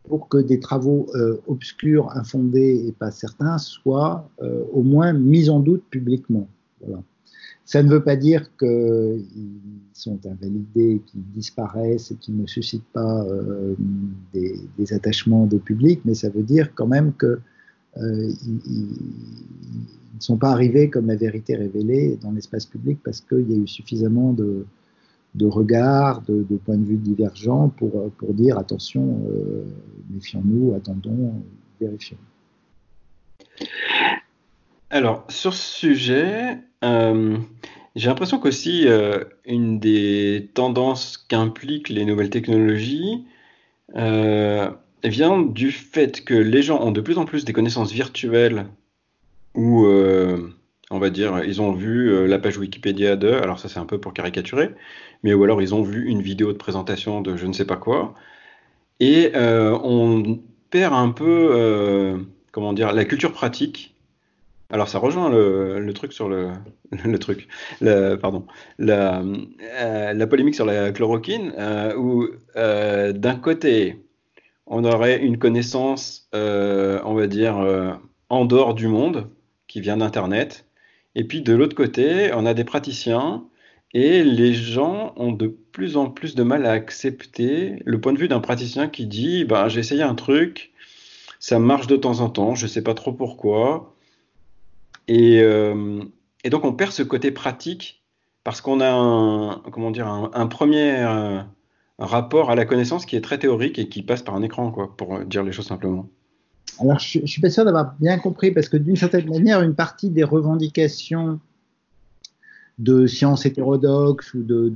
pour que des travaux euh, obscurs, infondés et pas certains soient euh, au moins mis en doute publiquement. Ça ne veut pas dire qu'ils sont invalidés, qu'ils disparaissent et qu'ils ne suscitent pas euh, des, attachements de public, mais ça veut dire quand même qu'ils ne sont pas arrivés comme la vérité révélée dans l'espace public parce qu'il y a eu suffisamment de, de regards, de, points de vue divergents pour, pour dire attention, euh, méfions-nous, attendons, vérifions. Alors, sur ce sujet, euh, j'ai l'impression qu'aussi euh, une des tendances qu'impliquent les nouvelles technologies vient du fait que les gens ont de plus en plus des connaissances virtuelles ou on va dire, ils ont vu euh, la page Wikipédia de, alors ça c'est un peu pour caricaturer, mais ou alors ils ont vu une vidéo de présentation de je ne sais pas quoi, et euh, on perd un peu, euh, comment dire, la culture pratique. Alors ça rejoint le, truc sur le, truc, pardon, la, la, polémique sur la chloroquine, où d'un côté on aurait une connaissance, on va dire, en dehors du monde, qui vient d'Internet, et puis de l'autre côté, on a des praticiens et les gens ont de plus en plus de mal à accepter le point de vue d'un praticien qui dit bah, J'ai essayé un truc, ça marche de temps en temps, je ne sais pas trop pourquoi. Et, euh, et, donc on perd ce côté pratique parce qu'on a un, comment dire, un, premier euh, rapport à la connaissance qui est très théorique et qui passe par un écran, quoi, pour dire les choses simplement. Alors, je ne suis pas sûr d'avoir bien compris, parce que d'une certaine manière, une partie des revendications de sciences hétérodoxes ou de,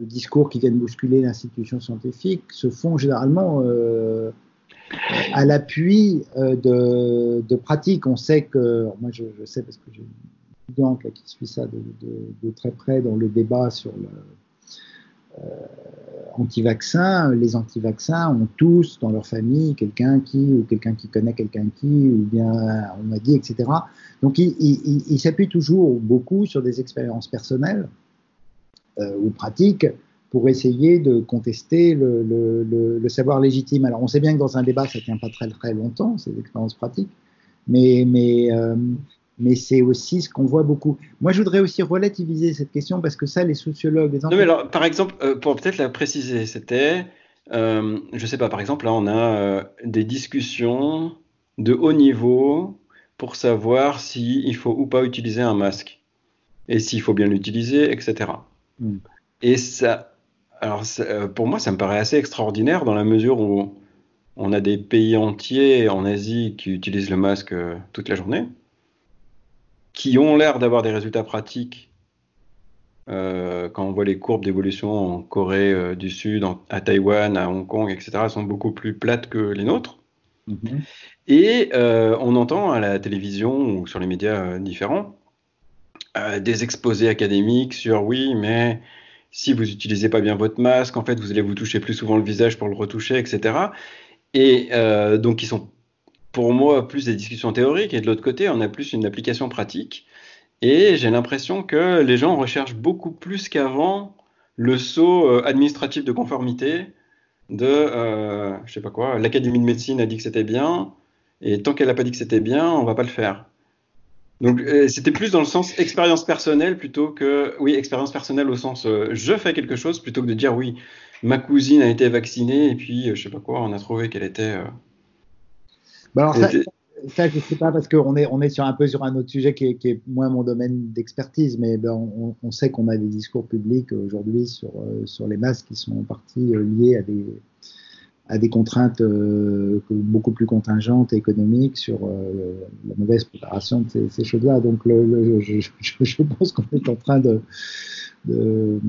discours qui viennent bousculer l'institution scientifique se font généralement euh, à l'appui euh, de, pratiques. On sait que, moi je, sais parce que j'ai une étudiante qui suit ça de, très près dans le débat sur le, anti-vaccins, les anti-vaccins ont tous dans leur famille quelqu'un qui, ou quelqu'un qui connaît quelqu'un qui, ou bien on m'a dit, etc. Donc ils il, s'appuient toujours beaucoup sur des expériences personnelles euh, ou pratiques pour essayer de contester le, savoir légitime. Alors on sait bien que dans un débat, ça ne tient pas très très longtemps, ces expériences pratiques, mais, mais euh, mais c'est aussi ce qu'on voit beaucoup. Moi, je voudrais aussi relativiser cette question parce que ça, les sociologues. Les non, mais alors, par exemple, euh, pour peut-être la préciser, c'était, euh, je sais pas, par exemple, là, on a euh, des discussions de haut niveau pour savoir s'il faut ou pas utiliser un masque et s'il faut bien l'utiliser, etc. Hmm. Et ça, alors, euh, pour moi, ça me paraît assez extraordinaire dans la mesure où on a des pays entiers en Asie qui utilisent le masque toute la journée qui ont l'air d'avoir des résultats pratiques euh, quand on voit les courbes d'évolution en Corée euh, du Sud, à Taïwan, à Hong Kong, etc., sont beaucoup plus plates que les nôtres. Mm-hmm. Et euh, on entend à la télévision ou sur les médias différents des exposés académiques sur oui, mais si vous n'utilisez pas bien votre masque, en fait, vous allez vous toucher plus souvent le visage pour le retoucher, etc. Et donc, ils sont pour moi plus des discussions théoriques et de l'autre côté, on a plus une application pratique. Et j'ai l'impression que les gens recherchent beaucoup plus qu'avant le saut euh, administratif de conformité de, euh, je sais pas quoi, l'Académie de médecine a dit que c'était bien, et tant qu'elle n'a pas dit que c'était bien, on va pas le faire. Donc euh, c'était plus dans le sens expérience personnelle plutôt que, oui, expérience personnelle au sens je fais quelque chose plutôt que de dire oui, ma cousine a été vaccinée et puis je sais pas quoi, on a trouvé qu'elle était bah, alors ça, ça, je sais pas parce qu'on est, on est sur un peu sur un autre sujet qui est, qui est moins mon domaine d'expertise, mais ben, on, on, sait qu'on a des discours publics aujourd'hui sur, euh, sur les masques qui sont en partie euh, liés à des, à des contraintes euh, beaucoup plus contingentes et économiques sur la mauvaise préparation de ces, ces choses-là. Donc le, je, je, je, pense qu'on est en train de, de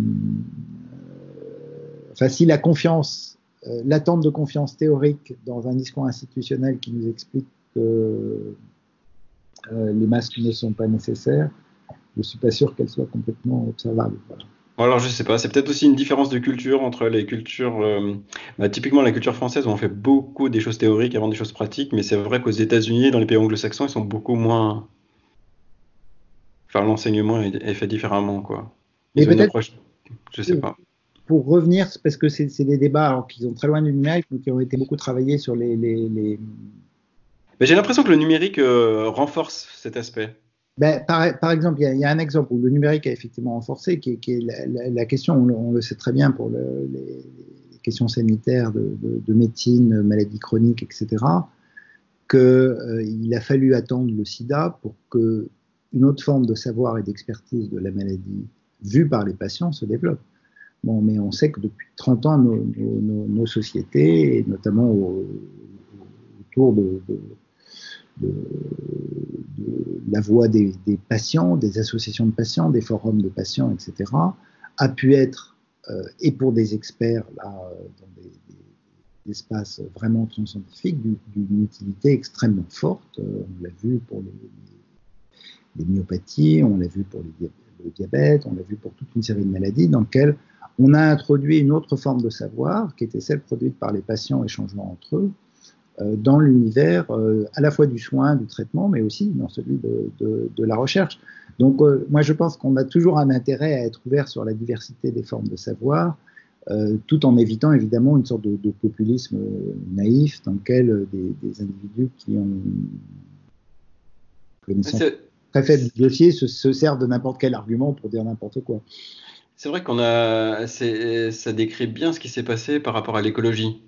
enfin, si la confiance, l'attente de confiance théorique dans un discours institutionnel qui nous explique que les masques ne sont pas nécessaires, je ne suis pas sûr qu'elle soit complètement observable. Alors je sais pas, c'est peut-être aussi une différence de culture entre les cultures, euh, bah, typiquement la culture française où on fait beaucoup des choses théoriques avant des choses pratiques, mais c'est vrai qu'aux États-Unis, dans les pays anglo-saxons, ils sont beaucoup moins, enfin l'enseignement est, fait différemment quoi. Mais peut-être, je sais pas. Pour revenir, parce que c'est des débats qui sont très loin du numérique, mais qui ont été beaucoup travaillés sur les. les, J'ai l'impression que le numérique euh, renforce cet aspect. Ben, par, exemple, il y, a un exemple où le numérique a effectivement renforcé, qui est, la, question, on le, sait très bien pour les, questions sanitaires de, médecine, maladies chroniques, etc., qu'il euh, a fallu attendre le sida pour que une autre forme de savoir et d'expertise de la maladie vue par les patients se développe. Mais on sait que depuis 30 ans, nos, sociétés, et notamment autour de la voix des, patients, des associations de patients, des forums de patients, etc., a pu être, euh, et pour des experts là, dans des, espaces vraiment transscientifiques, d'une utilité extrêmement forte. Euh, on l'a vu pour les, myopathies, on l'a vu pour le diabète, on l'a vu pour toute une série de maladies dans lesquelles on a introduit une autre forme de savoir, qui était celle produite par les patients échangeant entre eux, euh, dans l'univers euh, à la fois du soin, du traitement, mais aussi dans celui de, la recherche. Donc euh, moi je pense qu'on a toujours un intérêt à être ouvert sur la diversité des formes de savoir, tout en évitant évidemment une sorte de, populisme naïf dans lequel des, individus qui ont connaissance très faible du dossier se, se servent de n'importe quel argument pour dire n'importe quoi. C'est vrai qu'on a, ça décrit bien ce qui s'est passé par rapport à l'écologie.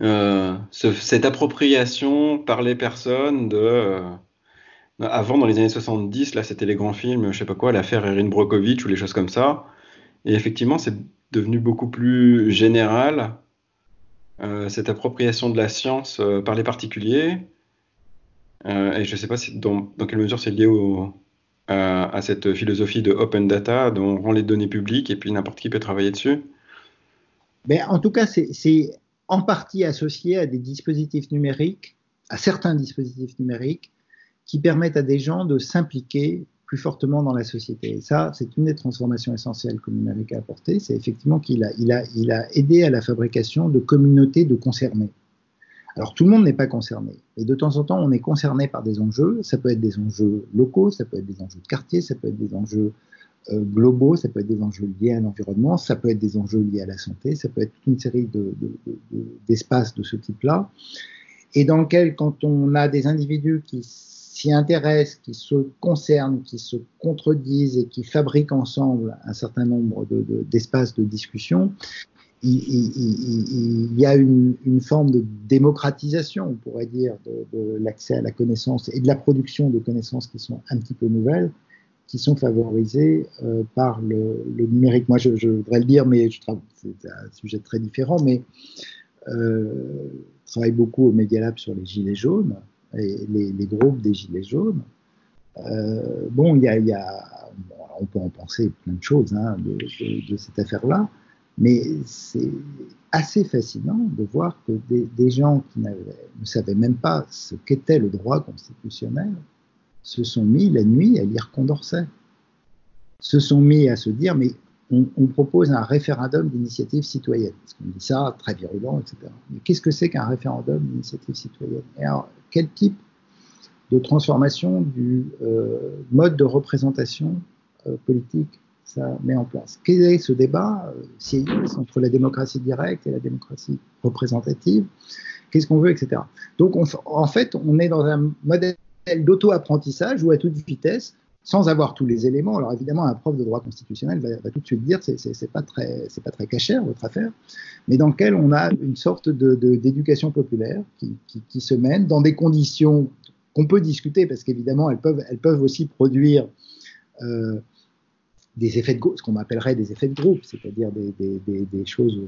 Euh, cette appropriation par les personnes de. Euh, avant, dans les années 70, là, c'était les grands films, je sais pas quoi, l'affaire Erin Brockovich ou les choses comme ça. Et effectivement, c'est devenu beaucoup plus général, euh, cette appropriation de la science par les particuliers. et je sais pas dans, dans, quelle mesure c'est lié au, à cette philosophie de open data, dont on rend les données publiques et puis n'importe qui peut travailler dessus. Mais en tout cas, c'est en partie associé à des dispositifs numériques, à certains dispositifs numériques, qui permettent à des gens de s'impliquer plus fortement dans la société. Et ça, c'est une des transformations essentielles que numérique a apporté, c'est effectivement qu'il a, il a, il a aidé à la fabrication de communautés de concernés. Alors tout le monde n'est pas concerné, et de temps en temps on est concerné par des enjeux, ça peut être des enjeux locaux, ça peut être des enjeux de quartier, ça peut être des enjeux euh, globaux, ça peut être des enjeux liés à l'environnement, ça peut être des enjeux liés à la santé, ça peut être toute une série d'espaces de, de, ce type-là, et dans lequel, quand on a des individus qui s'y intéressent, qui se concernent, qui se contredisent et qui fabriquent ensemble un certain nombre d'espaces de, discussion, il, y a une, forme de démocratisation, on pourrait dire, de l'accès à la connaissance et de la production de connaissances qui sont un petit peu nouvelles, qui sont favorisés euh, par le, numérique. Moi, je, voudrais le dire, mais c'est un sujet très différent, mais euh, je travaille beaucoup au Media Lab sur les gilets jaunes et les, groupes des gilets jaunes. Euh, bon, il y a on peut en penser plein de choses hein, de, cette affaire-là, mais c'est assez fascinant de voir que des, gens qui ne savaient même pas ce qu'était le droit constitutionnel se sont mis la nuit à lire Condorcet, se sont mis à se dire mais on, propose un référendum d'initiative citoyenne. Parce qu'on dit ça très virulent, etc. Mais qu'est-ce que c'est qu'un référendum d'initiative citoyenne? Et alors, quel type de transformation du euh, mode de représentation euh, politique ça met en place Quel est ce débat euh, entre la démocratie directe et la démocratie représentative? Qu'est-ce qu'on veut, etc. Donc, en fait, on est dans un modèle d'auto-apprentissage ou à toute vitesse, sans avoir tous les éléments. Alors évidemment, un prof de droit constitutionnel va, tout de suite dire c'est c'est pas très pas très cachère votre affaire, mais dans lequel on a une sorte d'éducation populaire qui, se mène dans des conditions qu'on peut discuter parce qu'évidemment elles peuvent elles peuvent aussi produire euh, des effets de ce qu'on appellerait des effets de groupe, c'est-à-dire des, choses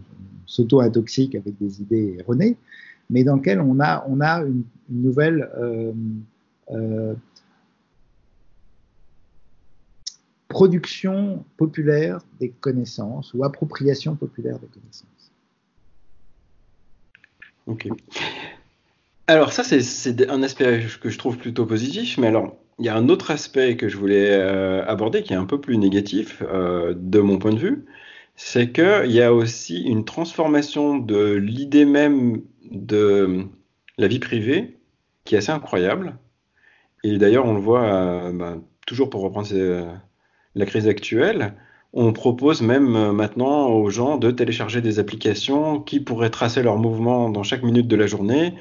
s'auto-intoxiquent avec des idées erronées, mais dans a, on a une, nouvelle euh, euh, production populaire des connaissances ou appropriation populaire des connaissances. Ok. Alors ça, c'est un aspect que je trouve plutôt positif, mais alors, il y a un autre aspect que je voulais euh, aborder qui est un peu plus négatif euh, de mon point de vue, c'est qu'il y a aussi une transformation de l'idée même de la vie privée qui est assez incroyable. Et d'ailleurs, on le voit, euh, bah, toujours pour reprendre la crise actuelle, on propose même maintenant aux gens de télécharger des applications qui pourraient tracer leurs mouvements dans chaque minute de la journée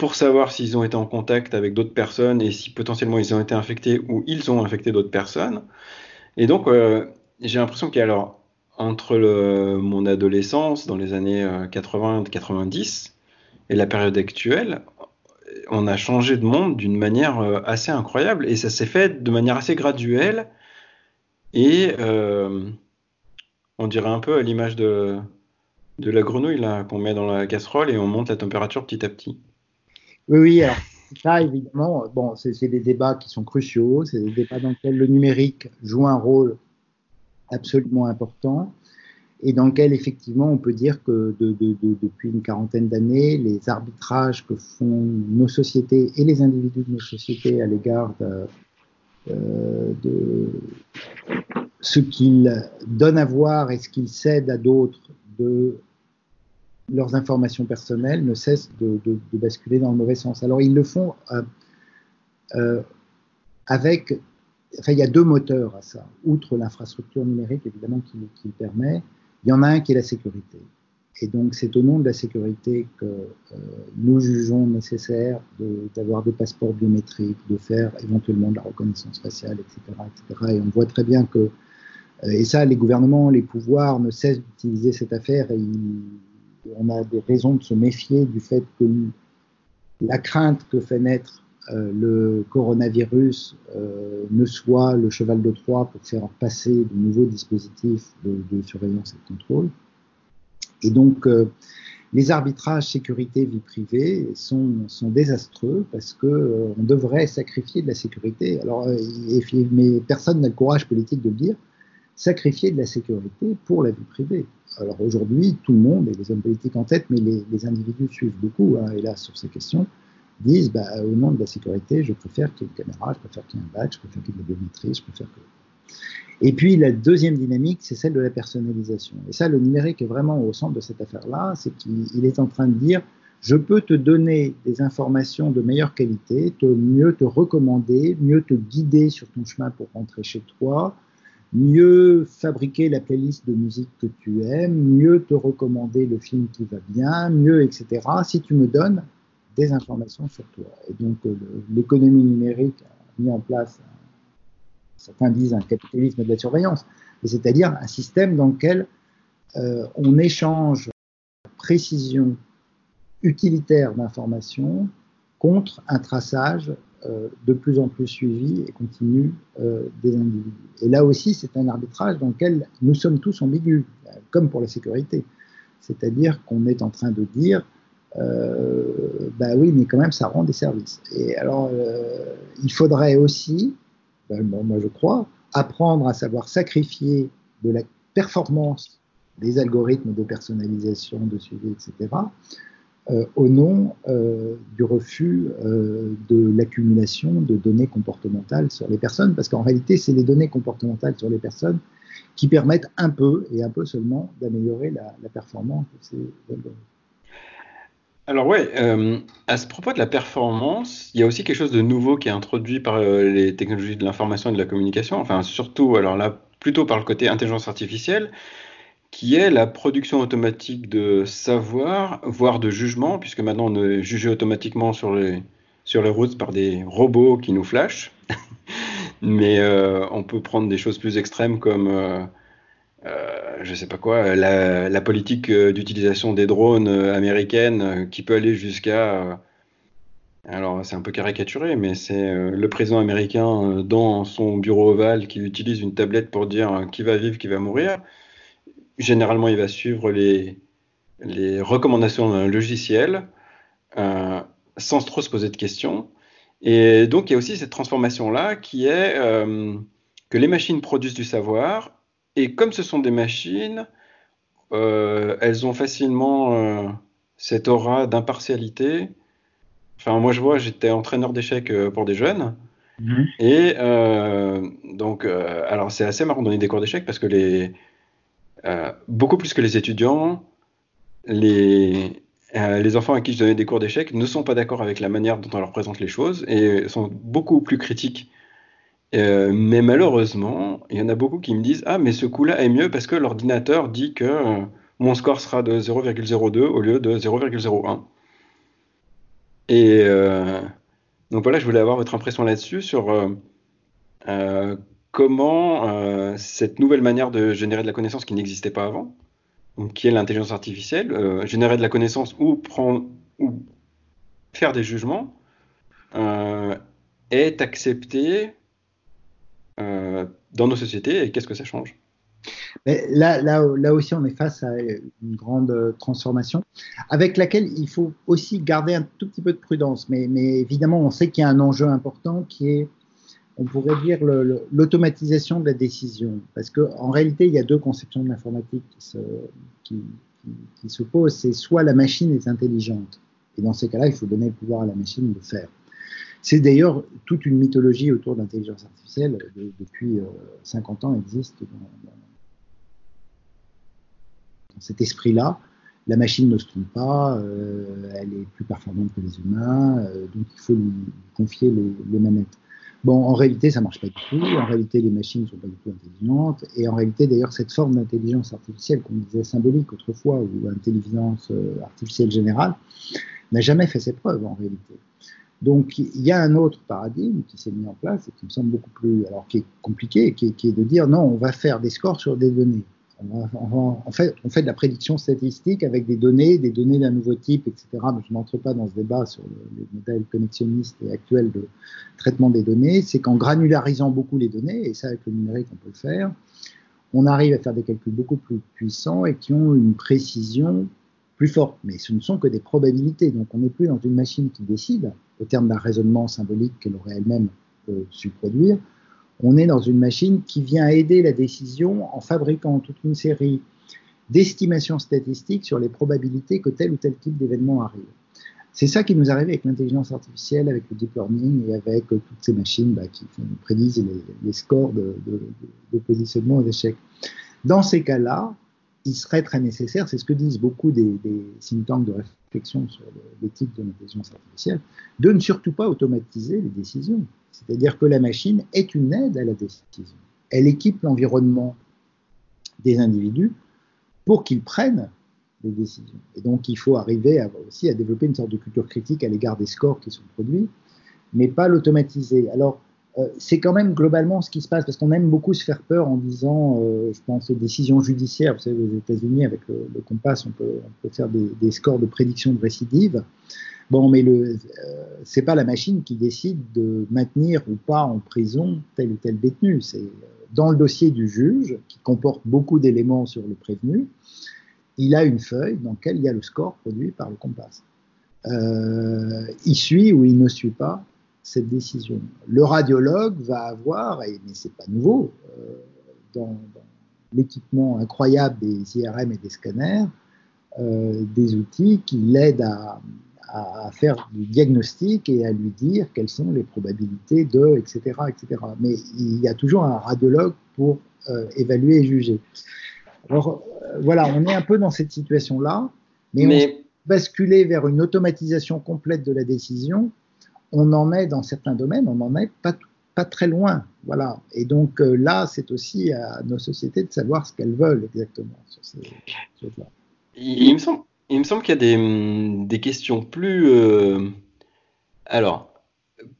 pour savoir s'ils ont été en contact avec d'autres personnes et si potentiellement ils ont été infectés ou ils ont infecté d'autres personnes. Et donc, euh, j'ai l'impression qu'il entre mon adolescence, dans les années 80-90, euh, et la période actuelle, on a changé de monde d'une manière euh, assez incroyable et ça s'est fait de manière assez graduelle et on dirait un peu à l'image de, de la grenouille qu'on met dans la casserole et on monte la température petit à petit. Oui, alors ça, évidemment, bon, c'est des débats qui sont cruciaux, c'est des débats dans lesquels le numérique joue un rôle absolument important et dans lequel, effectivement, on peut dire que depuis une quarantaine d'années, les arbitrages que font nos sociétés et les individus de nos sociétés à l'égard de, euh, de ce qu'ils donnent à voir et ce qu'ils cèdent à d'autres de leurs informations personnelles ne cessent de, basculer dans le mauvais sens. Alors ils le font euh, euh, avec, enfin il y a deux moteurs à ça. Outre l'infrastructure numérique évidemment qui, le permet, il y en a un qui est la sécurité. Et donc c'est au nom de la sécurité que euh, nous jugeons nécessaire d'avoir des passeports biométriques, de faire éventuellement de la reconnaissance faciale, etc., etc. Et on voit très bien que et ça, les gouvernements, les pouvoirs ne cessent d'utiliser cette affaire et ils, on a des raisons de se méfier du fait que la crainte que fait naître euh, le coronavirus euh, ne soit le cheval de Troie pour faire passer de nouveaux dispositifs de, surveillance et de contrôle. Et donc, euh, les arbitrages sécurité-vie privée sont, désastreux parce que on devrait sacrifier de la sécurité. Alors, mais personne n'a le courage politique de le dire sacrifier de la sécurité pour la vie privée. Alors aujourd'hui, tout le monde, et les hommes politiques en tête, mais les, individus suivent beaucoup, hein, hélas, sur ces questions, disent bah, au nom de la sécurité, je préfère qu'il y ait une caméra, je préfère qu'il y ait un badge, je préfère qu'il y ait de la biométrie, je préfère que. Et puis la deuxième dynamique, c'est celle de la personnalisation. Et ça, le numérique est vraiment au centre de cette affaire-là, c'est qu'il est en train de dire je peux te donner des informations de meilleure qualité, te mieux te recommander, mieux te guider sur ton chemin pour rentrer chez toi, mieux fabriquer la playlist de musique que tu aimes, mieux te recommander le film qui va bien, mieux, etc. Si tu me donnes des informations sur toi. Et donc euh, l'économie numérique a mis en place, certains disent un capitalisme de la surveillance, c'est-à-dire un système dans lequel euh, on échange précision utilitaire d'informations contre un traçage de plus en plus suivi et continu euh, des individus. Et là aussi, c'est un arbitrage dans lequel nous sommes tous ambigus, comme pour la sécurité. C'est-à-dire qu'on est en train de dire, euh, bah oui, mais quand même, ça rend des services. Et alors, euh, il faudrait aussi, ben, moi je crois, apprendre à savoir sacrifier de la performance des algorithmes de personnalisation, de suivi, etc., euh, au nom euh, du refus euh, de l'accumulation de données comportementales sur les personnes, parce qu'en réalité, c'est les données comportementales sur les personnes qui permettent un peu, et un peu seulement, d'améliorer la, performance de ces algorithmes. Alors ouais, à ce propos de la performance, il y a aussi quelque chose de nouveau qui est introduit par les technologies de l'information et de la communication, enfin surtout, alors là, plutôt par le côté intelligence artificielle, qui est la production automatique de savoir, voire de jugement, puisque maintenant on est jugé automatiquement sur les, routes par des robots qui nous flashent. Mais euh, on peut prendre des choses plus extrêmes comme, euh, euh, je sais pas quoi, la, la politique euh, d'utilisation des drones euh, américaines qui peut aller jusqu'à... alors c'est un peu caricaturé, mais c'est le président américain dans son bureau ovale qui utilise une tablette pour dire qui va vivre, qui va mourir généralement, il va suivre les, les recommandations d'un logiciel euh, sans trop se poser de questions. Et donc, il y a aussi cette transformation-là qui est euh, que les machines produisent du savoir, et comme ce sont des machines, euh, elles ont facilement euh, cette aura d'impartialité. Enfin, moi, je vois, j'étais entraîneur d'échecs pour des jeunes. Mhm. Et donc, alors c'est assez marrant de donner des cours d'échecs parce que les, beaucoup plus que les étudiants, les, les enfants à qui je donnais des cours d'échecs ne sont pas d'accord avec la manière dont on leur présente les choses et sont beaucoup plus critiques euh, mais malheureusement, il y en a beaucoup qui me disent Ah, mais ce coup-là est mieux parce que l'ordinateur dit que euh, mon score sera de 0,02 au lieu de 0,01. Et euh, donc voilà, je voulais avoir votre impression là-dessus sur comment cette nouvelle manière de générer de la connaissance qui n'existait pas avant, donc qui est l'intelligence artificielle, générer de la connaissance ou, prendre, ou faire des jugements, est accepté euh, dans nos sociétés et qu'est-ce que ça change? Mais là, là, là aussi, on est face à une grande transformation avec laquelle il faut aussi garder un tout petit peu de prudence. Mais, mais évidemment, on sait qu'il y a un enjeu important qui est, on pourrait dire, l'automatisation de la décision. Parce qu'en réalité, il y a deux conceptions de l'informatique qui, s'opposent. C'est soit la machine est intelligente, et dans ces cas-là, il faut donner le pouvoir à la machine de faire. C'est d'ailleurs toute une mythologie autour de l'intelligence artificielle depuis 50 euh, ans existe dans, cet esprit-là. La machine ne se trompe pas, euh, elle est plus performante que les humains, euh, donc il faut lui confier les, manettes. Bon, en réalité, ça marche pas du tout. En réalité, les machines ne sont pas du tout intelligentes. Et en réalité, d'ailleurs, cette forme d'intelligence artificielle qu'on disait symbolique autrefois, ou intelligence artificielle générale, n'a jamais fait ses preuves en réalité. Donc il y a un autre paradigme qui s'est mis en place et qui me semble beaucoup plus, alors qui est compliqué, qui est, de dire non, on va faire des scores sur des données. On, fait, on fait de la prédiction statistique avec des données, des données d'un nouveau type, etc. Mais je n'entre pas dans ce débat sur les modèles connexionnistes et actuels de traitement des données. C'est qu'en granularisant beaucoup les données, et ça avec le numérique on peut le faire, on arrive à faire des calculs beaucoup plus puissants et qui ont une précision plus forte. Mais ce ne sont que des probabilités. Donc on n'est plus dans une machine qui décide, au terme d'un raisonnement symbolique qu'elle aurait elle-même euh, su produire, on est dans une machine qui vient aider la décision en fabriquant toute une série d'estimations statistiques sur les probabilités que tel ou tel type d'événement arrive. C'est ça qui nous arrive avec l'intelligence artificielle, avec le deep learning et avec euh, toutes ces machines bah, qui prédisent les, scores de, positionnement aux échecs. Dans ces cas-là, il serait très nécessaire, c'est ce que disent beaucoup des, des de réflexion sur l'éthique de l'intelligence artificielle, de ne surtout pas automatiser les décisions. C'est-à-dire que la machine est une aide à la décision. Elle équipe l'environnement des individus pour qu'ils prennent des décisions. Et donc, il faut arriver aussi à développer une sorte de culture critique à l'égard des scores qui sont produits, mais pas l'automatiser. Alors, euh, c'est quand même globalement ce qui se passe, parce qu'on aime beaucoup se faire peur en disant, euh, je pense aux décisions judiciaires, vous savez, aux États-Unis, avec le, le Compass, on peut, faire des, des, scores de prédiction de récidive. Bon, mais le, euh, c'est pas la machine qui décide de maintenir ou pas en prison tel ou tel détenu. C'est dans le dossier du juge, qui comporte beaucoup d'éléments sur le prévenu, il a une feuille dans laquelle il y a le score produit par le Compass. Euh, il suit ou il ne suit pas cette décision. Le radiologue va avoir, et, mais c'est pas nouveau, euh, dans, l'équipement incroyable des IRM et des scanners, euh, des outils qui l'aident à, faire du diagnostic et à lui dire quelles sont les probabilités de, etc., etc. Mais il y a toujours un radiologue pour euh, évaluer et juger. Alors voilà, on est un peu dans cette situation-là, mais, mais... on basculer vers une automatisation complète de la décision on en est dans certains domaines, on n'en est pas, pas très loin. Voilà. Et donc euh, là, c'est aussi à nos sociétés de savoir ce qu'elles veulent exactement sur ces choses-là. Il, me semble, il me semble qu'il y a des, des questions plus. Euh, alors,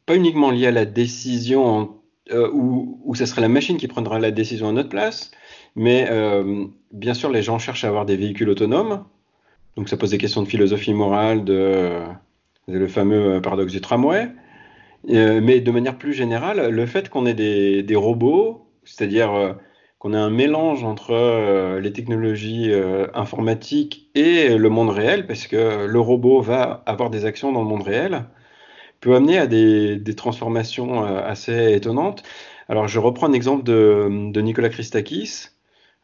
pas uniquement liées à la décision euh, où, où ce serait la machine qui prendra la décision à notre place, mais bien sûr, les gens cherchent à avoir des véhicules autonomes. Donc ça pose des questions de philosophie morale, de le fameux euh, paradoxe du tramway. Euh, mais de manière plus générale, le fait qu'on ait des, robots, c'est-à-dire euh, qu'on ait un mélange entre les technologies informatiques et le monde réel, parce que le robot va avoir des actions dans le monde réel, peut amener à des, transformations assez étonnantes. Alors, je reprends un exemple de, de Nicolas Christakis.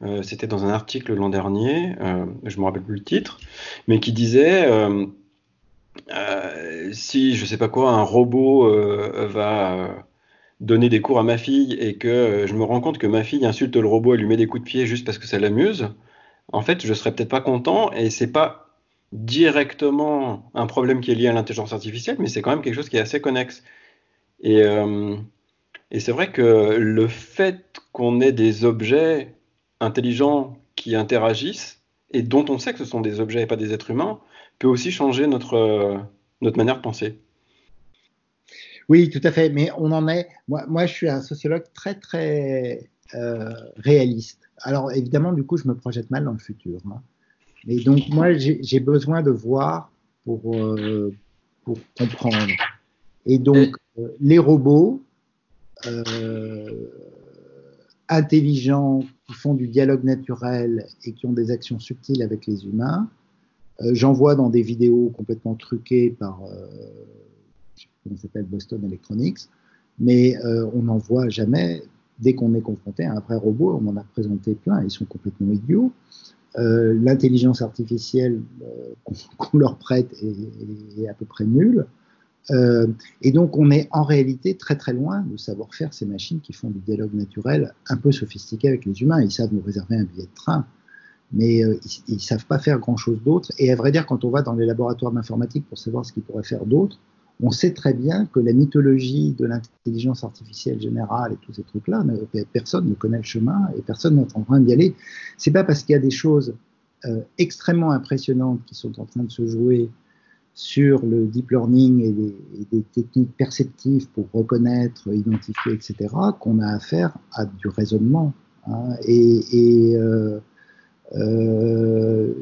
Euh, c'était dans un article l'an dernier, euh, je ne me rappelle plus le titre, mais qui disait euh, si, je sais pas quoi, un robot va donner des cours à ma fille et que je me rends compte que ma fille insulte le robot et lui met des coups de pied juste parce que ça l'amuse, en fait, je serais peut-être pas content et c'est pas directement un problème qui est lié à l'intelligence artificielle, mais c'est quand même quelque chose qui est assez connexe. Et, et c'est vrai que le fait qu'on ait des objets intelligents qui interagissent et dont on sait que ce sont des objets et pas des êtres humains peut aussi changer notre, euh, notre manière de penser. Oui, tout à fait. Mais on en est. Moi, moi je suis un sociologue très, très euh, réaliste. Alors, évidemment, du coup, je me projette mal dans le futur. Hein. Mais donc, moi, j'ai besoin de voir pour, euh, pour comprendre. Et donc, les robots, intelligents, qui font du dialogue naturel et qui ont des actions subtiles avec les humains. Euh, J'en vois dans des vidéos complètement truquées par, comment s'appelle, Boston Electronics, mais euh, on n'en voit jamais. Dès qu'on est confronté à un vrai robot, on en a présenté plein, ils sont complètement idiots. Euh, L'intelligence artificielle euh, qu'on leur prête est, à peu près nulle. Et donc, on est en réalité très très loin de savoir faire ces machines qui font du dialogue naturel un peu sophistiqué avec les humains. Ils savent nous réserver un billet de train, mais ils ne savent pas faire grand-chose d'autre. Et à vrai dire, quand on va dans les laboratoires d'informatique pour savoir ce qu'ils pourraient faire d'autre, on sait très bien que la mythologie de l'intelligence artificielle générale et tous ces trucs-là, personne ne connaît le chemin et personne n'est en train d'y aller. C'est pas parce qu'il y a des choses euh, extrêmement impressionnantes qui sont en train de se jouer sur le deep learning et des, techniques perceptives pour reconnaître, identifier, etc., qu'on a affaire à du raisonnement. Hein. Et, euh, euh,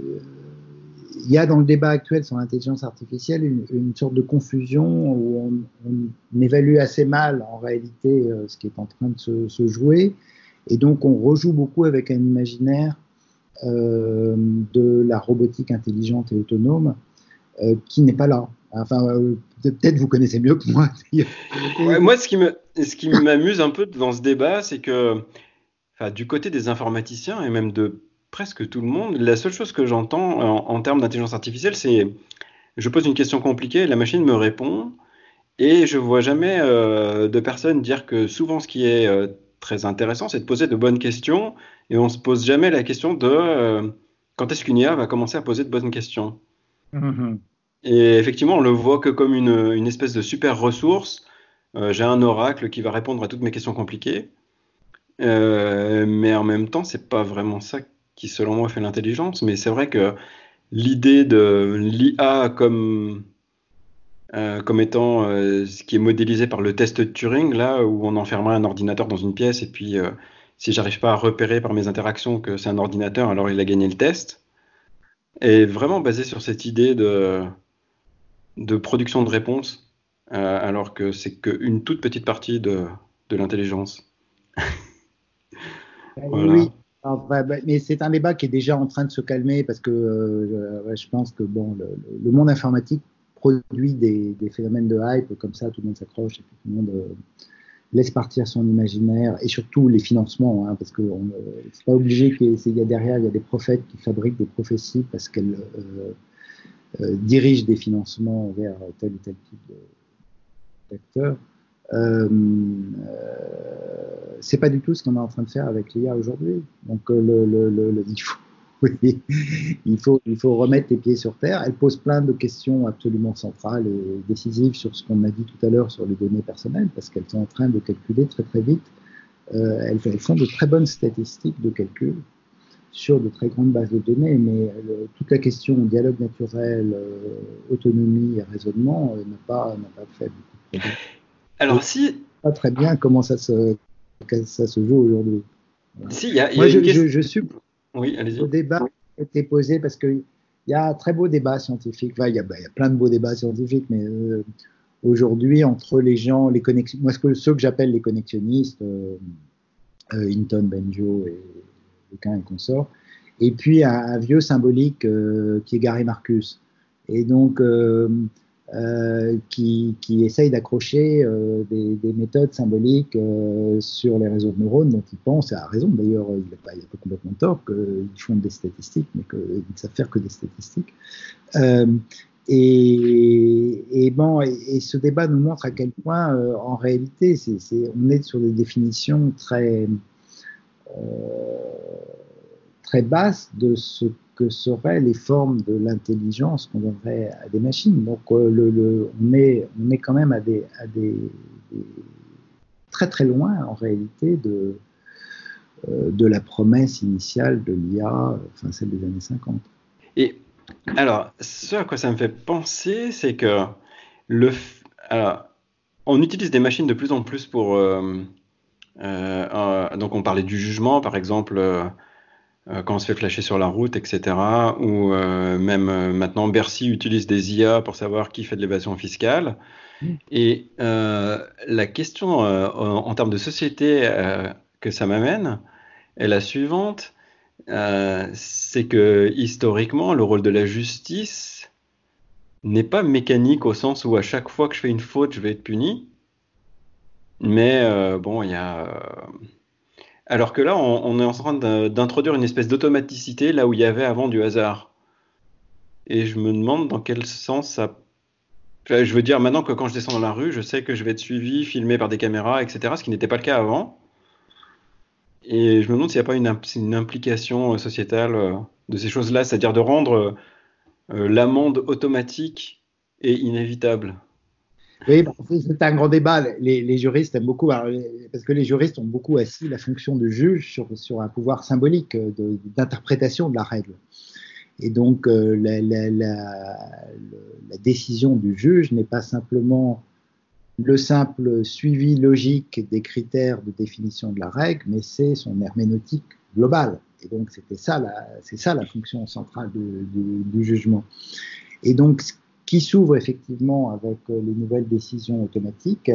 il y a dans le débat actuel sur l'intelligence artificielle une, sorte de confusion où on, évalue assez mal en réalité euh, ce qui est en train de se, jouer. Et donc on rejoue beaucoup avec un imaginaire de la robotique intelligente et autonome euh, qui n'est pas là. Enfin, euh, peut-être vous connaissez mieux que moi. moi, ce qui m'amuse un peu dans ce débat, c'est que, du côté des informaticiens et même de presque tout le monde, la seule chose que j'entends en, termes d'intelligence artificielle, c'est je pose une question compliquée, la machine me répond, et je vois jamais euh, de personnes dire que souvent ce qui est très intéressant, c'est de poser de bonnes questions, et on se pose jamais la question de quand est-ce qu'une IA va commencer à poser de bonnes questions. Mhm. Et effectivement, on le voit que comme une, une espèce de super ressource. Euh, j'ai un oracle qui va répondre à toutes mes questions compliquées. Euh, mais en même temps, c'est pas vraiment ça qui, selon moi, fait l'intelligence. Mais c'est vrai que l'idée de l'IA comme, euh, comme étant ce qui est modélisé par le test de Turing, là où on enfermerait un ordinateur dans une pièce et puis si j'arrive pas à repérer par mes interactions que c'est un ordinateur, alors il a gagné le test est vraiment basé sur cette idée de, de production de réponses, euh, alors que c'est qu'une toute petite partie de, de l'intelligence. Bah, mais c'est un débat qui est déjà en train de se calmer parce que euh, je pense que bon, le, monde informatique produit des, phénomènes de hype comme ça, tout le monde s'accroche et tout le monde euh, laisse partir son imaginaire et surtout les financements, hein, parce que c'est pas obligé qu'il y a derrière, il y a des prophètes qui fabriquent des prophéties parce qu'elles euh, euh, dirigent des financements vers tel ou tel type d'acteur. Euh, euh, c'est pas du tout ce qu'on est en train de faire avec l'IA aujourd'hui. Donc le, le, le, il faut remettre les pieds sur terre. Elle pose plein de questions absolument centrales et décisives sur ce qu'on a dit tout à l'heure sur les données personnelles, parce qu'elles sont en train de calculer très très vite. Euh, elles, font de très bonnes statistiques de calcul sur de très grandes bases de données, mais toute la question dialogue naturel, euh, autonomie et raisonnement euh, n'a pas, pas fait beaucoup de progrès. Alors si... Pas très bien comment ça se, ça se joue aujourd'hui. Si, y a, Moi, je, je, je, suis oui, allez-y. Le débat a été posé parce qu'il y a un très beau débat scientifique. Enfin, il, y a, bah, il y a plein de beaux débats scientifiques, mais euh, aujourd'hui, entre les gens, les connexions, moi, ce que, ceux que j'appelle les connexionnistes, euh, euh, Hinton, Benjo et Lequin et consorts, et puis un, un vieux symbolique qui est Gary Marcus. Et donc, euh, qui, qui essayent d'accrocher euh, des, des, méthodes symboliques euh, sur les réseaux de neurones dont ils pensent, et à raison d'ailleurs, il n'a pas, pas, complètement tort, qu'ils font des statistiques, mais qu'ils ne savent faire que des statistiques. Et, bon, et, ce débat nous montre à quel point, en réalité, on est sur des définitions très, très basses de ce que seraient les formes de l'intelligence qu'on donnerait à des machines. Donc euh, on, est, on est quand même à des, très très loin en réalité de, euh, de la promesse initiale de l'IA, enfin celle des années 50. Et alors, ce à quoi ça me fait penser, c'est que le, alors, on utilise des machines de plus en plus pour. Euh, donc, on parlait du jugement, par exemple. Euh, quand on se fait flasher sur la route, etc. Ou euh, même euh, maintenant, Bercy utilise des IA pour savoir qui fait de l'évasion fiscale. Mmh. Et la question en, en, termes de société que ça m'amène est la suivante. c'est que historiquement, le rôle de la justice n'est pas mécanique au sens où à chaque fois que je fais une faute, je vais être puni. Mais bon, il y a alors que là, on, est en train d'introduire une espèce d'automaticité là où il y avait avant du hasard. Et je me demande dans quel sens ça. Je veux dire, maintenant que quand je descends dans la rue, je sais que je vais être suivi, filmé par des caméras, etc., ce qui n'était pas le cas avant. Et je me demande s'il n'y a pas une, implication sociétale euh, de ces choses-là, c'est-à-dire de rendre euh, l'amende automatique et inévitable. Oui, bah, c'est un grand débat. Les, juristes aiment beaucoup, parce que les juristes ont beaucoup assis la fonction de juge sur, un pouvoir symbolique d'interprétation de, la règle. Et donc, euh, la, décision du juge n'est pas simplement le simple suivi logique des critères de définition de la règle, mais c'est son herméneutique globale. Et donc, c'était ça, c'est ça la fonction centrale du jugement. Et donc, qui s'ouvre effectivement avec euh, les nouvelles décisions automatiques,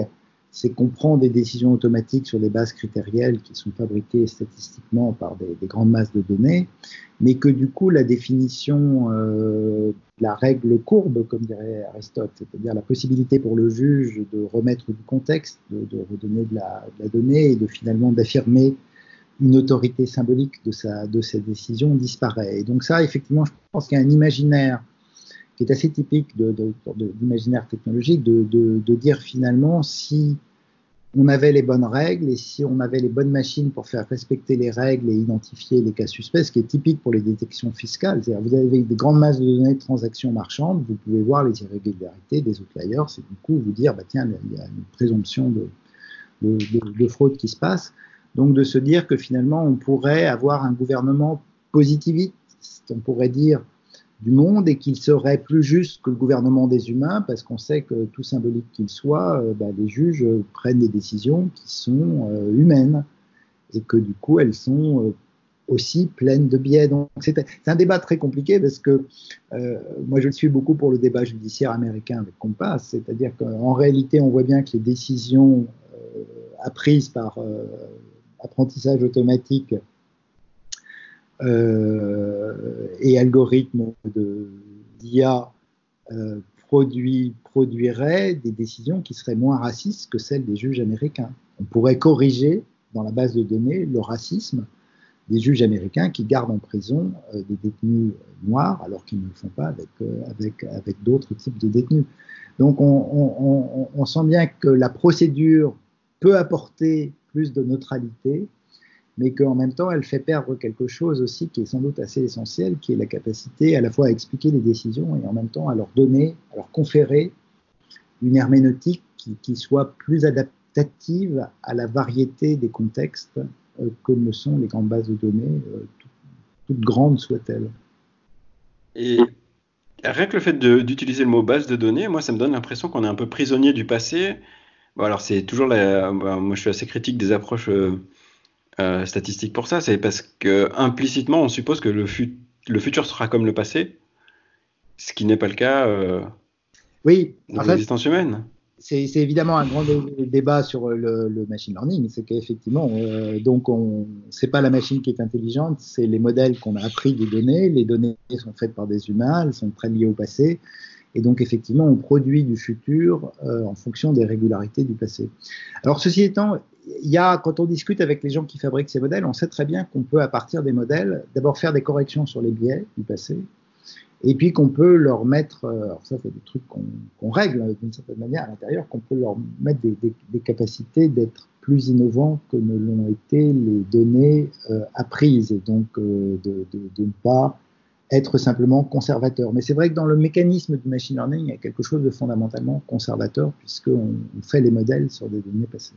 c'est qu'on prend des décisions automatiques sur des bases critérielles qui sont fabriquées statistiquement par des, des grandes masses de données, mais que du coup la définition euh, de la règle courbe, comme dirait Aristote, c'est-à-dire la possibilité pour le juge de remettre du contexte, de, redonner de la, de la, donnée et de finalement d'affirmer une autorité symbolique de sa, de sa décision disparaît. Et donc ça, effectivement, je pense qu'il y a un imaginaire qui est assez typique de, l'imaginaire technologique, de, dire finalement si on avait les bonnes règles et si on avait les bonnes machines pour faire respecter les règles et identifier les cas suspects, ce qui est typique pour les détections fiscales. C'est-à-dire vous avez des grandes masses de données de transactions marchandes, vous pouvez voir les irrégularités des outliers et du coup vous dire, bah, tiens, il y a une présomption de, de, fraude qui se passe. Donc de se dire que finalement on pourrait avoir un gouvernement positiviste, on pourrait dire du monde et qu'il serait plus juste que le gouvernement des humains parce qu'on sait que tout symbolique qu'il soit, euh, bah, les juges prennent des décisions qui sont euh, humaines et que du coup elles sont euh, aussi pleines de biais. Donc c'est un débat très compliqué parce que moi je suis beaucoup pour le débat judiciaire américain avec Compass, c'est-à-dire qu'en réalité on voit bien que les décisions apprises par apprentissage automatique et algorithmes d'IA euh, produit, produiraient des décisions qui seraient moins racistes que celles des juges américains. On pourrait corriger dans la base de données le racisme des juges américains qui gardent en prison euh, des détenus noirs alors qu'ils ne le font pas avec, euh, d'autres types de détenus. Donc on, on, on, on, sent bien que la procédure peut apporter plus de neutralité, mais qu'en même temps, elle fait perdre quelque chose aussi qui est sans doute assez essentiel, qui est la capacité à la fois à expliquer les décisions et en même temps à leur donner, à leur conférer une herméneutique qui, soit plus adaptative à la variété des contextes euh, que ne sont les grandes bases de données, euh, toutes, grandes soient-elles. Et rien que le fait d'utiliser le mot base de données, moi, ça me donne l'impression qu'on est un peu prisonnier du passé. Bon, alors, c'est toujours la. moi, je suis assez critique des approches. Euh, euh, statistique pour ça, c'est parce que implicitement on suppose que le, fut le, futur sera comme le passé, ce qui n'est pas le cas euh, oui, dans l'existence humaine. C'est évidemment un grand dé débat sur le, le machine learning, c'est qu'effectivement, euh, donc on, c'est pas la machine qui est intelligente, c'est les modèles qu'on a appris des données. Les données sont faites par des humains, elles sont très liées au passé, Et donc, effectivement, on produit du futur euh, en fonction des régularités du passé. Alors, ceci étant, y a, quand on discute avec les gens qui fabriquent ces modèles, on sait très bien qu'on peut, à partir des modèles, d'abord faire des corrections sur les biais du passé, et puis qu'on peut leur mettre, euh, alors ça c'est des trucs qu'on règle d'une certaine manière à l'intérieur, qu'on peut leur mettre des, capacités d'être plus innovants que ne l'ont été les données euh, apprises, et donc euh, de, de, de, ne pas être simplement conservateur. Mais c'est vrai que dans le mécanisme du machine learning, il y a quelque chose de fondamentalement conservateur, puisqu'on fait les modèles sur des données passées.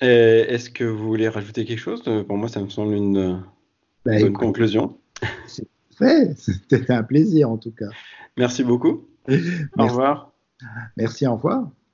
Est-ce que vous voulez rajouter quelque chose? Pour moi, ça me semble une bah, bonne conclusion. C'était un plaisir en tout cas. Merci beaucoup. Au revoir. Merci, au revoir.